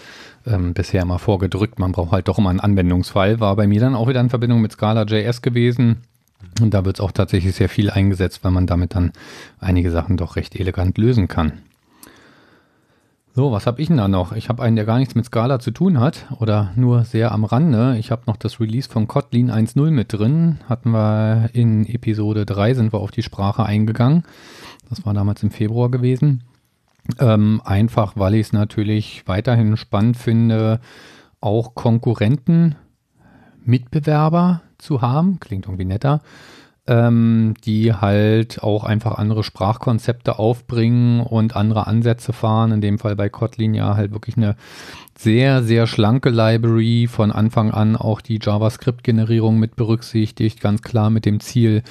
Ähm, bisher mal vorgedrückt, man braucht halt doch immer einen Anwendungsfall. War bei mir dann auch wieder in Verbindung mit Scala.js gewesen. Und da wird es auch tatsächlich sehr viel eingesetzt, weil man damit dann einige Sachen doch recht elegant lösen kann. So, was habe ich denn da noch? Ich habe einen, der gar nichts mit Scala zu tun hat oder nur sehr am Rande. Ich habe noch das Release von Kotlin 1.0 mit drin. Hatten wir in Episode 3, sind wir auf die Sprache eingegangen. Das war damals im Februar gewesen. Ähm, einfach, weil ich es natürlich weiterhin spannend finde, auch Konkurrenten, Mitbewerber zu haben. Klingt irgendwie netter. Ähm, die halt auch einfach andere Sprachkonzepte aufbringen und andere Ansätze fahren. In dem Fall bei Kotlin ja halt wirklich eine sehr, sehr schlanke Library. Von Anfang an auch die JavaScript-Generierung mit berücksichtigt. Ganz klar mit dem Ziel,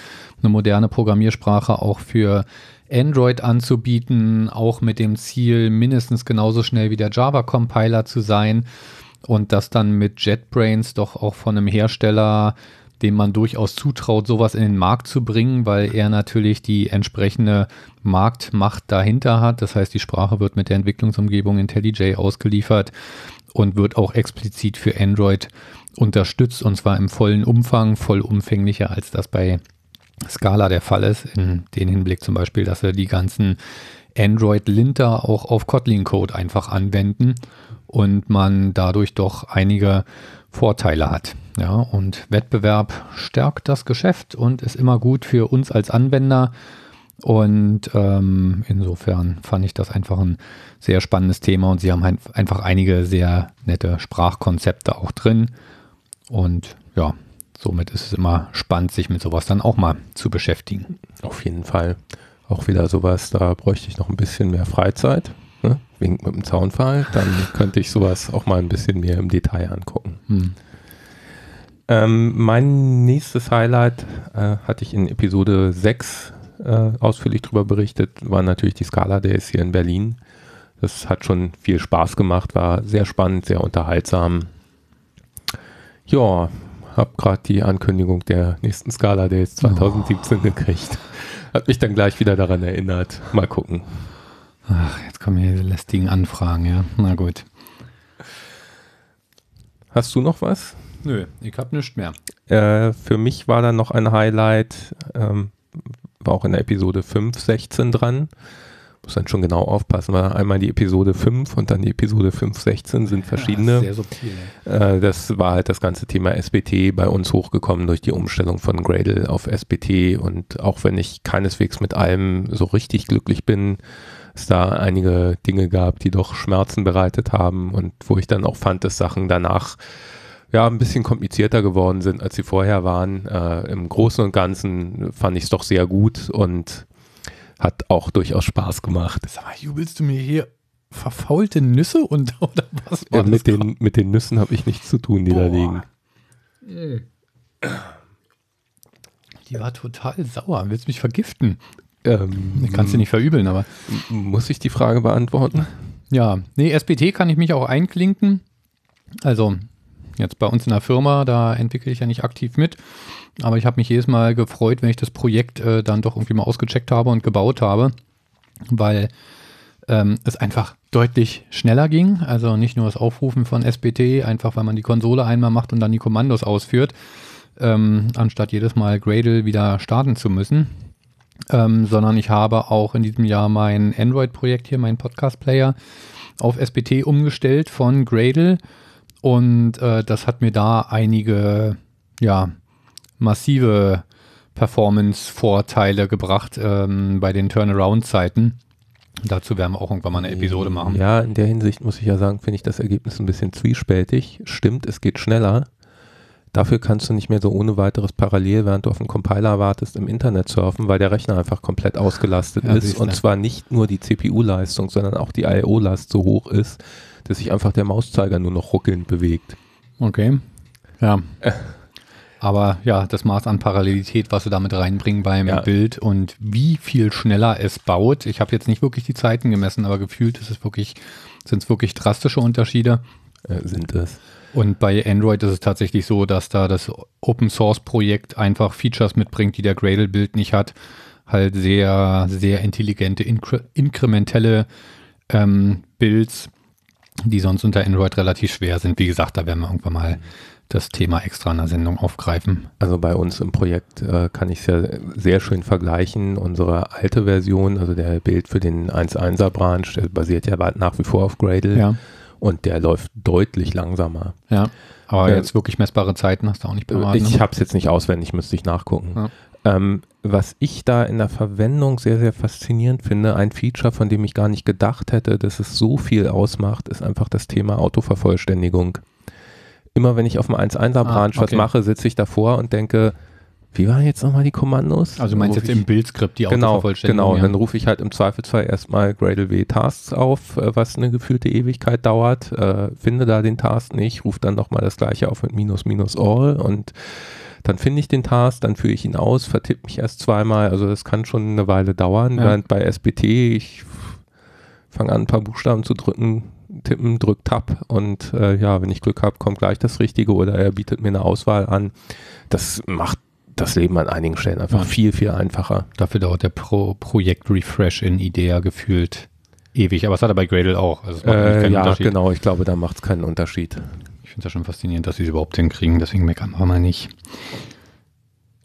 eine moderne Programmiersprache auch für Android anzubieten, auch mit dem Ziel, mindestens genauso schnell wie der Java-Compiler zu sein und das dann mit JetBrains doch auch von einem Hersteller, dem man durchaus zutraut, sowas in den Markt zu bringen, weil er natürlich die entsprechende Marktmacht dahinter hat. Das heißt, die Sprache wird mit der Entwicklungsumgebung IntelliJ ausgeliefert und wird auch explizit für Android unterstützt und zwar im vollen Umfang, vollumfänglicher als das bei Scala der Fall ist, in den Hinblick zum Beispiel, dass wir die ganzen Android-Linter auch auf Kotlin-Code einfach anwenden und man dadurch doch einige Vorteile hat. Ja, und Wettbewerb stärkt das Geschäft und ist immer gut für uns als Anwender. Und ähm, insofern fand ich das einfach ein sehr spannendes Thema und sie haben einfach einige sehr nette Sprachkonzepte auch drin. Und ja, somit ist es immer spannend, sich mit sowas dann auch mal zu beschäftigen. Auf jeden Fall. Auch wieder sowas, da bräuchte ich noch ein bisschen mehr Freizeit. Ne? Wegen mit dem Zaunfall. Dann könnte ich sowas auch mal ein bisschen mehr im Detail angucken. Hm. Ähm, mein nächstes Highlight äh, hatte ich in Episode 6 äh, ausführlich darüber berichtet, war natürlich die Scala Days hier in Berlin. Das hat schon viel Spaß gemacht, war sehr spannend, sehr unterhaltsam. Ja, habe gerade die Ankündigung der nächsten Scala Days 2017 oh. gekriegt. Hat mich dann gleich wieder daran erinnert. Mal gucken. Ach, jetzt kommen hier diese lästigen Anfragen, ja. Na gut. Hast du noch was? Nö, ich habe nichts mehr. Äh, für mich war dann noch ein Highlight, ähm, war auch in der Episode 5, 16 dran muss dann schon genau aufpassen, weil einmal die Episode 5 und dann die Episode 5, 16 sind verschiedene. Ja, sehr subtil. Äh, das war halt das ganze Thema SBT bei uns hochgekommen durch die Umstellung von Gradle auf SBT und auch wenn ich keineswegs mit allem so richtig glücklich bin, es da einige Dinge gab, die doch Schmerzen bereitet haben und wo ich dann auch fand, dass Sachen danach ja, ein bisschen komplizierter geworden sind, als sie vorher waren. Äh, Im Großen und Ganzen fand ich es doch sehr gut und hat auch durchaus Spaß gemacht. Sag mal, jubelst du mir hier verfaulte Nüsse und oder was war ja, mit, den, mit den Nüssen habe ich nichts zu tun, die Boah. da liegen. Die war total sauer. Willst du mich vergiften? Ähm, kannst du nicht verübeln, aber. Muss ich die Frage beantworten? Ja, nee, SBT kann ich mich auch einklinken. Also Jetzt bei uns in der Firma, da entwickle ich ja nicht aktiv mit, aber ich habe mich jedes Mal gefreut, wenn ich das Projekt äh, dann doch irgendwie mal ausgecheckt habe und gebaut habe, weil ähm, es einfach deutlich schneller ging. Also nicht nur das Aufrufen von SBT, einfach weil man die Konsole einmal macht und dann die Kommandos ausführt, ähm, anstatt jedes Mal Gradle wieder starten zu müssen. Ähm, sondern ich habe auch in diesem Jahr mein Android-Projekt hier, mein Podcast-Player, auf SBT umgestellt von Gradle und äh, das hat mir da einige, ja, massive Performance-Vorteile gebracht ähm, bei den Turnaround-Zeiten. Dazu werden wir auch irgendwann mal eine Episode machen. Ja, in der Hinsicht muss ich ja sagen, finde ich das Ergebnis ein bisschen zwiespältig. Stimmt, es geht schneller. Dafür kannst du nicht mehr so ohne weiteres parallel, während du auf einen Compiler wartest, im Internet surfen, weil der Rechner einfach komplett ausgelastet ja, ist. Und zwar nicht nur die CPU-Leistung, sondern auch die I.O.-Last so hoch ist, dass sich einfach der Mauszeiger nur noch ruckelnd bewegt. Okay. Ja. Aber ja, das Maß an Parallelität, was wir damit reinbringen beim ja. Bild und wie viel schneller es baut. Ich habe jetzt nicht wirklich die Zeiten gemessen, aber gefühlt ist es wirklich, sind es wirklich drastische Unterschiede. Äh, sind es. Und bei Android ist es tatsächlich so, dass da das Open Source Projekt einfach Features mitbringt, die der Gradle Bild nicht hat. Halt sehr, sehr intelligente, inkre inkrementelle ähm, Builds, die sonst unter Android relativ schwer sind. Wie gesagt, da werden wir irgendwann mal das Thema extra in der Sendung aufgreifen. Also bei uns im Projekt äh, kann ich es ja sehr schön vergleichen. Unsere alte Version, also der Bild für den 1.1er Branch, der basiert ja nach wie vor auf Gradle. Ja. Und der läuft deutlich langsamer. Ja. Aber äh, jetzt wirklich messbare Zeiten hast du auch nicht bewahrt. Ich ne? habe es jetzt nicht auswendig, müsste ich nachgucken. Ja. Ähm, was ich da in der Verwendung sehr, sehr faszinierend finde, ein Feature, von dem ich gar nicht gedacht hätte, dass es so viel ausmacht, ist einfach das Thema Autovervollständigung immer wenn ich auf dem 1.1er Branch ah, okay. was mache, sitze ich davor und denke, wie waren jetzt nochmal die Kommandos? Also du meinst jetzt ich, im Bildskript die genau, Autovervollständigung? Genau, ja. dann rufe ich halt im Zweifelsfall erstmal Gradle W Tasks auf, äh, was eine gefühlte Ewigkeit dauert, äh, finde da den Task nicht, rufe dann nochmal das gleiche auf mit minus minus all und dann finde ich den Task, dann führe ich ihn aus, vertippe mich erst zweimal, also das kann schon eine Weile dauern, ja. während bei SBT ich fange an, ein paar Buchstaben zu drücken, tippen, drückt Tab und äh, ja, wenn ich Glück habe, kommt gleich das Richtige oder er bietet mir eine Auswahl an. Das macht das Leben an einigen Stellen einfach viel, viel einfacher. Dafür dauert der Pro Projekt Refresh in IDEA gefühlt ewig, aber es hat er bei Gradle auch. Also äh, ja, genau, ich glaube, da macht es keinen Unterschied. Ich finde es ja schon faszinierend, dass sie es überhaupt hinkriegen, deswegen meckern wir mal nicht.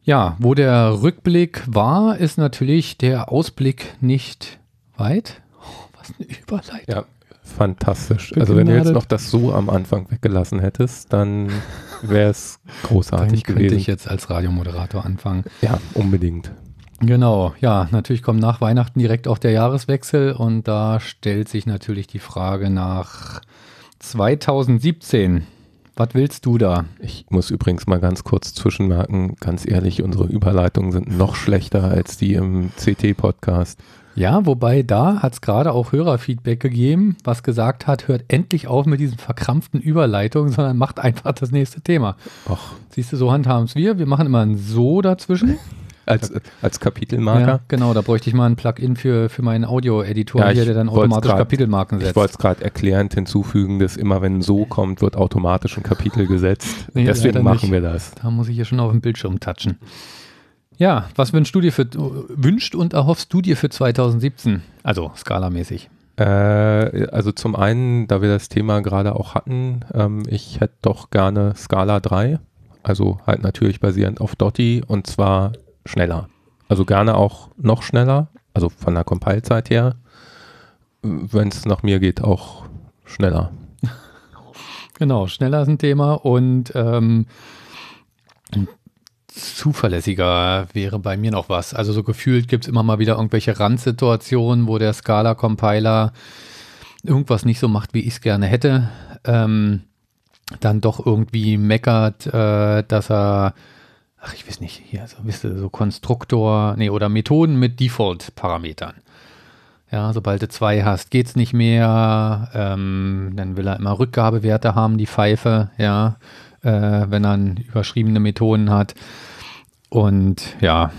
Ja, wo der Rückblick war, ist natürlich der Ausblick nicht weit. Oh, was eine Überleitung. Ja, fantastisch. Also wenn du jetzt noch das so am Anfang weggelassen hättest, dann wäre es großartig dann gewesen. ich jetzt als Radiomoderator anfangen. Ja, unbedingt. Genau, ja, natürlich kommt nach Weihnachten direkt auch der Jahreswechsel und da stellt sich natürlich die Frage nach 2017. Was willst du da? Ich muss übrigens mal ganz kurz zwischenmerken, ganz ehrlich, unsere Überleitungen sind noch schlechter als die im CT-Podcast. Ja, wobei da hat es gerade auch Hörerfeedback gegeben, was gesagt hat, hört endlich auf mit diesen verkrampften Überleitungen, sondern macht einfach das nächste Thema. Ach. Siehst du, so handhaben es wir. Wir machen immer ein So dazwischen. als, als Kapitelmarker? Ja, genau, da bräuchte ich mal ein Plugin für, für meinen Audio-Editor ja, hier, der dann automatisch grad, Kapitelmarken setzt. Ich wollte es gerade erklärend hinzufügen, dass immer wenn So kommt, wird automatisch ein Kapitel gesetzt. nee, Deswegen machen nicht. wir das. Da muss ich hier schon auf dem Bildschirm touchen. Ja, was wünschst du dir für, wünscht und erhoffst du dir für 2017? Also skalamäßig. Äh, also zum einen, da wir das Thema gerade auch hatten, ähm, ich hätte doch gerne Scala 3. Also halt natürlich basierend auf Dotti und zwar schneller. Also gerne auch noch schneller, also von der Compile-Zeit her. Wenn es nach mir geht, auch schneller. Genau, schneller ist ein Thema und ähm, zuverlässiger wäre bei mir noch was. Also so gefühlt gibt es immer mal wieder irgendwelche Randsituationen, wo der Scala-Compiler irgendwas nicht so macht, wie ich es gerne hätte. Ähm, dann doch irgendwie meckert, äh, dass er, ach ich weiß nicht, hier, so, wisst ihr, so Konstruktor, nee, oder Methoden mit Default-Parametern. Ja, sobald du zwei hast, geht's nicht mehr. Ähm, dann will er immer Rückgabewerte haben, die Pfeife, ja äh, wenn er überschriebene Methoden hat. Und ja,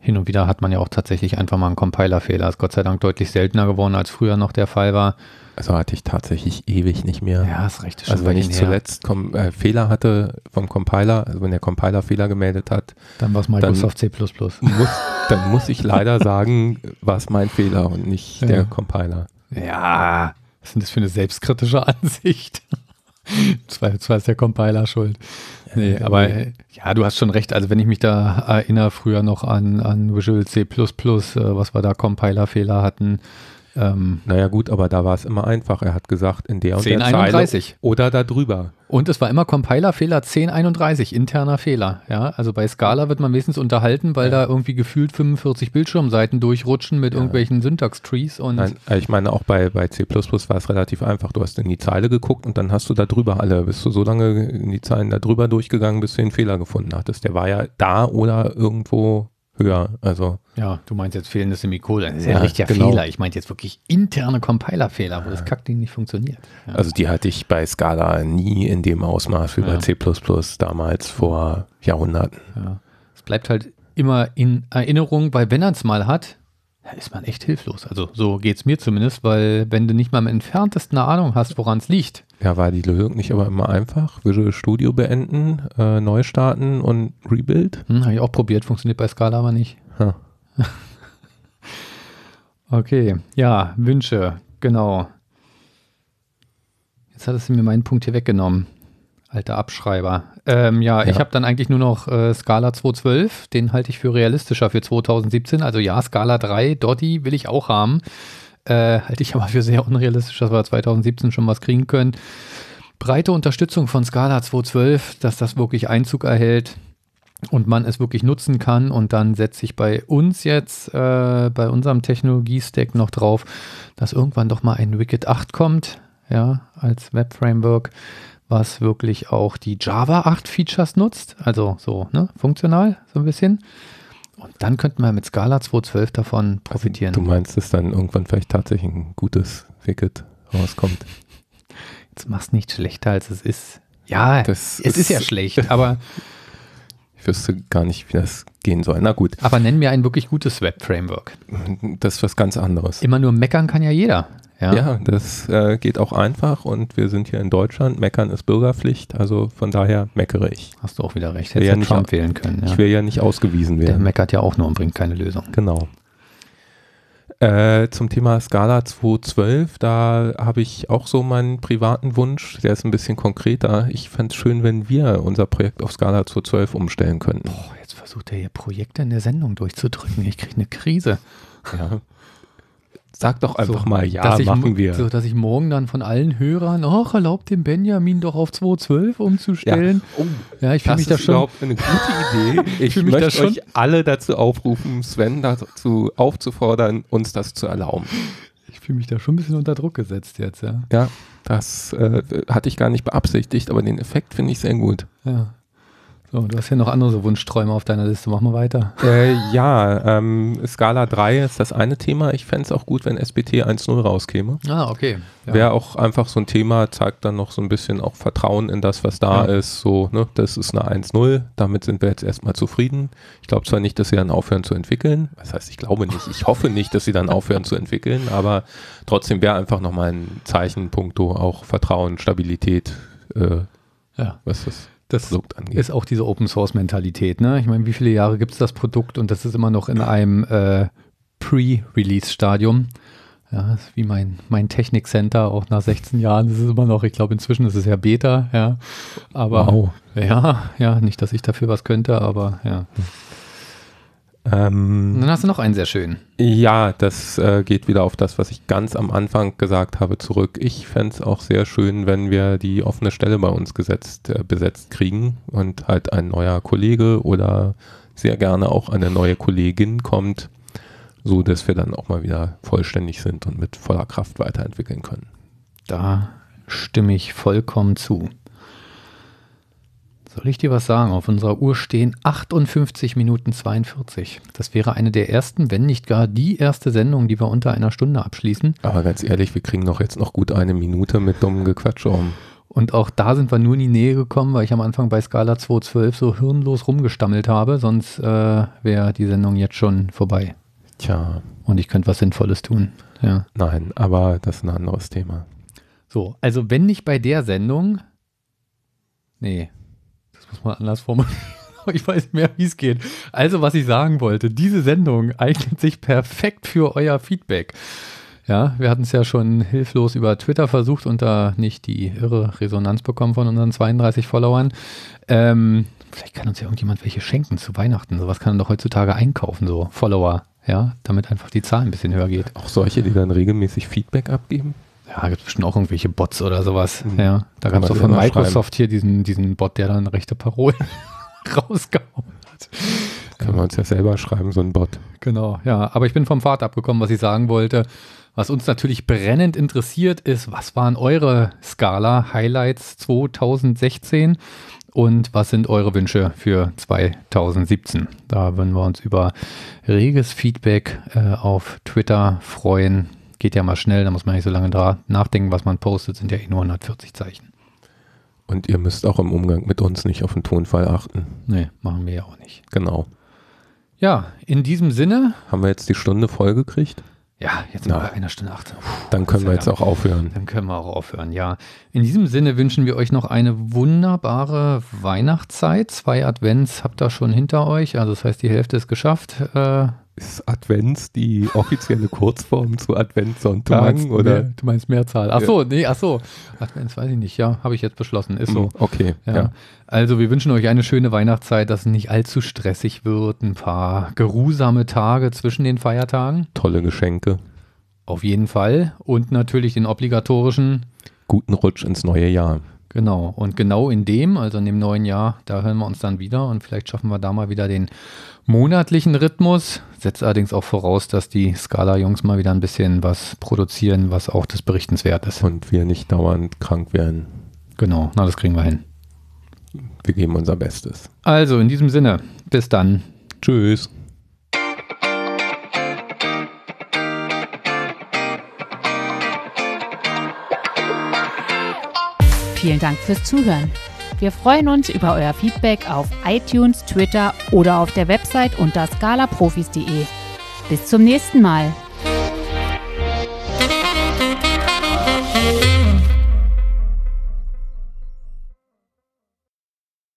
Hin und wieder hat man ja auch tatsächlich einfach mal einen Compiler-Fehler. Ist Gott sei Dank deutlich seltener geworden, als früher noch der Fall war. Also hatte ich tatsächlich ewig nicht mehr. Ja, ist recht. also wenn ich zuletzt kom äh, Fehler hatte vom Compiler, also wenn der Compiler Fehler gemeldet hat, dann war es Microsoft C++. Muss, dann muss ich leider sagen, war es mein Fehler und nicht ja. der Compiler. Ja, was ist denn das für eine selbstkritische Ansicht? Zwar ist der Compiler schuld. Nee, aber ja, du hast schon recht. Also wenn ich mich da erinnere, früher noch an, an Visual C++, äh, was wir da Compiler-Fehler hatten, ähm, naja gut, aber da war es immer einfach. Er hat gesagt, in der und 10, der 31. Zeile oder da drüber. Und es war immer Compiler-Fehler 1031, interner Fehler. Ja, also bei Scala wird man wenigstens unterhalten, weil ja. da irgendwie gefühlt 45 Bildschirmseiten durchrutschen mit ja. irgendwelchen Syntax-Trees. Nein, ich meine auch bei, bei C++ war es relativ einfach. Du hast in die Zeile geguckt und dann hast du da drüber alle, bist du so lange in die Zeilen da drüber durchgegangen, bis du den Fehler gefunden hattest. Der war ja da oder irgendwo höher. Also ja, du meinst jetzt fehlende Semikolon. Das ist ja, ja richtiger genau. Fehler. Ich meinte jetzt wirklich interne Compiler-Fehler, wo das Kackding nicht funktioniert. Ja. Also die hatte ich bei Scala nie in dem Ausmaß wie bei C++ damals vor Jahrhunderten. Ja. Es bleibt halt immer in Erinnerung, weil wenn er es mal hat, ist man echt hilflos. Also so geht es mir zumindest, weil wenn du nicht mal im entferntesten eine Ahnung hast, woran es liegt. Ja, war die Lösung nicht aber immer einfach? Visual Studio beenden, äh, neu starten und Rebuild? Hm, Habe ich auch probiert, funktioniert bei Scala aber nicht. Ja. okay, ja, Wünsche, genau. Jetzt hat es mir meinen Punkt hier weggenommen. Alter Abschreiber. Ähm, ja, ja, ich habe dann eigentlich nur noch äh, Scala 212. Den halte ich für realistischer für 2017. Also ja, Scala 3, Dotty will ich auch haben. Äh, halte ich aber für sehr unrealistisch, dass wir 2017 schon was kriegen können. Breite Unterstützung von Scala 212, dass das wirklich Einzug erhält und man es wirklich nutzen kann. Und dann setze ich bei uns jetzt, äh, bei unserem Technologie-Stack noch drauf, dass irgendwann doch mal ein Wicked 8 kommt, ja, als Web-Framework was wirklich auch die Java 8 Features nutzt, also so ne, funktional so ein bisschen. Und dann könnten wir mit Scala 2.12 davon profitieren. Also, du meinst, dass dann irgendwann vielleicht tatsächlich ein gutes Wicket rauskommt? Jetzt machst nicht schlechter, als es ist. Ja, das es ist, ist ja schlecht, aber ich wüsste gar nicht, wie das gehen soll. Na gut. Aber nenn mir ein wirklich gutes Web-Framework. Das ist was ganz anderes. Immer nur meckern kann ja jeder. Ja, ja das äh, geht auch einfach und wir sind hier in Deutschland. Meckern ist Bürgerpflicht, also von daher meckere ich. Hast du auch wieder recht. Hättest ja nicht Trump wählen können. Ja. Ich will ja nicht ausgewiesen werden. Der meckert ja auch nur und bringt keine Lösung. Genau. Äh, zum Thema Scala 212, da habe ich auch so meinen privaten Wunsch, der ist ein bisschen konkreter. Ich fände es schön, wenn wir unser Projekt auf Scala 212 umstellen könnten. Boah, jetzt versucht er hier Projekte in der Sendung durchzudrücken. Ich kriege eine Krise. Ja. Sag doch einfach so, mal, ja, machen wir. So, dass ich morgen dann von allen Hörern, ach, erlaubt dem Benjamin doch auf 212 umzustellen. Ja, oh, ja ich fühle mich da schon. Das ist eine gute Idee. Ich, ich möchte euch alle dazu aufrufen, Sven dazu aufzufordern, uns das zu erlauben. Ich fühle mich da schon ein bisschen unter Druck gesetzt jetzt, ja. Ja, das äh, hatte ich gar nicht beabsichtigt, aber den Effekt finde ich sehr gut. Ja. So, du hast ja noch andere Wunschträume auf deiner Liste. Machen wir weiter. Äh, ja, ähm, Scala 3 ist das eine Thema. Ich fände es auch gut, wenn SBT 1.0 rauskäme. Ah, okay. Ja. Wäre auch einfach so ein Thema, zeigt dann noch so ein bisschen auch Vertrauen in das, was da ja. ist. So, ne, das ist eine 1.0. Damit sind wir jetzt erstmal zufrieden. Ich glaube zwar nicht, dass sie dann aufhören zu entwickeln. Das heißt, ich glaube nicht. Ich hoffe nicht, dass sie dann aufhören zu entwickeln. Aber trotzdem wäre einfach nochmal ein Zeichen, punkto auch Vertrauen, Stabilität. Äh, ja. Was ist das Produkt angeht. ist auch diese Open Source Mentalität. Ne? Ich meine, wie viele Jahre gibt es das Produkt und das ist immer noch in einem äh, Pre-Release-Stadium. Ja, ist wie mein, mein Technik-Center, auch nach 16 Jahren ist es immer noch, ich glaube inzwischen ist es ja Beta, ja. Aber wow. ja, ja, nicht, dass ich dafür was könnte, aber ja. Ähm, dann hast du noch einen sehr schönen. Ja, das äh, geht wieder auf das, was ich ganz am Anfang gesagt habe, zurück. Ich fände es auch sehr schön, wenn wir die offene Stelle bei uns gesetzt, äh, besetzt kriegen und halt ein neuer Kollege oder sehr gerne auch eine neue Kollegin kommt, so dass wir dann auch mal wieder vollständig sind und mit voller Kraft weiterentwickeln können. Da stimme ich vollkommen zu. Soll ich dir was sagen? Auf unserer Uhr stehen 58 Minuten 42. Das wäre eine der ersten, wenn nicht gar die erste Sendung, die wir unter einer Stunde abschließen. Aber ganz ehrlich, wir kriegen doch jetzt noch gut eine Minute mit dummem Gequatsch um. Und auch da sind wir nur in die Nähe gekommen, weil ich am Anfang bei Scala 212 so hirnlos rumgestammelt habe. Sonst äh, wäre die Sendung jetzt schon vorbei. Tja. Und ich könnte was Sinnvolles tun. Ja. Nein, aber das ist ein anderes Thema. So, also wenn nicht bei der Sendung. Nee, das muss man anders formulieren. Ich weiß mehr, wie es geht. Also, was ich sagen wollte, diese Sendung eignet sich perfekt für euer Feedback. Ja, wir hatten es ja schon hilflos über Twitter versucht und da nicht die irre Resonanz bekommen von unseren 32 Followern. Ähm, vielleicht kann uns ja irgendjemand welche schenken zu Weihnachten. Sowas kann man doch heutzutage einkaufen, so Follower, ja, damit einfach die Zahl ein bisschen höher geht. Auch solche, die dann regelmäßig Feedback abgeben? Ja, gibt es bestimmt auch irgendwelche Bots oder sowas. Mhm. Ja, da gab es doch von Microsoft hier diesen, diesen Bot, der dann rechte Parolen rausgehauen hat. Können wir uns ja selber schreiben, so ein Bot. Genau, ja. Aber ich bin vom Pfad abgekommen, was ich sagen wollte. Was uns natürlich brennend interessiert ist, was waren eure Scala-Highlights 2016 und was sind eure Wünsche für 2017? Da würden wir uns über reges Feedback äh, auf Twitter freuen. Geht ja mal schnell, da muss man nicht so lange nachdenken, was man postet, sind ja eh nur 140 Zeichen. Und ihr müsst auch im Umgang mit uns nicht auf den Tonfall achten. Nee, machen wir ja auch nicht. Genau. Ja, in diesem Sinne, Haben wir jetzt die Stunde voll gekriegt? ja, jetzt sind wir bei einer Stunde 18. Puh, Dann können wir jetzt auch aufhören. Dann können wir auch aufhören, ja. In diesem Sinne wünschen wir euch noch eine wunderbare Weihnachtszeit. Zwei Advents habt ihr schon hinter euch, also das heißt, die Hälfte ist geschafft. Äh, Ist Advents die offizielle Kurzform zu Adventssonntagen? oder? Mehr, du meinst Mehrzahl. Ach so, nee, ach so. Advents weiß ich nicht, ja, habe ich jetzt beschlossen, ist so. Hm, Okay, Ja. ja. Also wir wünschen euch eine schöne Weihnachtszeit, dass es nicht allzu stressig wird, ein paar geruhsame Tage zwischen den Feiertagen, Tolle Geschenke. auf jeden Fall. Und natürlich den obligatorischen Guten Rutsch ins neue Jahr. Genau, und genau in dem, also in dem neuen Jahr, da hören wir uns dann wieder und vielleicht schaffen wir da mal wieder den monatlichen Rhythmus. Setzt allerdings auch voraus, dass die Scala-Jungs mal wieder ein bisschen was produzieren, was auch des Berichtenswert ist. Und wir nicht dauernd krank werden. Genau, na, das kriegen wir hin. Wir geben unser Bestes. Also in diesem Sinne, bis dann. Tschüss. Vielen Dank fürs Zuhören. Wir freuen uns über euer Feedback auf iTunes, Twitter oder auf der Website unter scalaprofis.de. Bis zum nächsten Mal.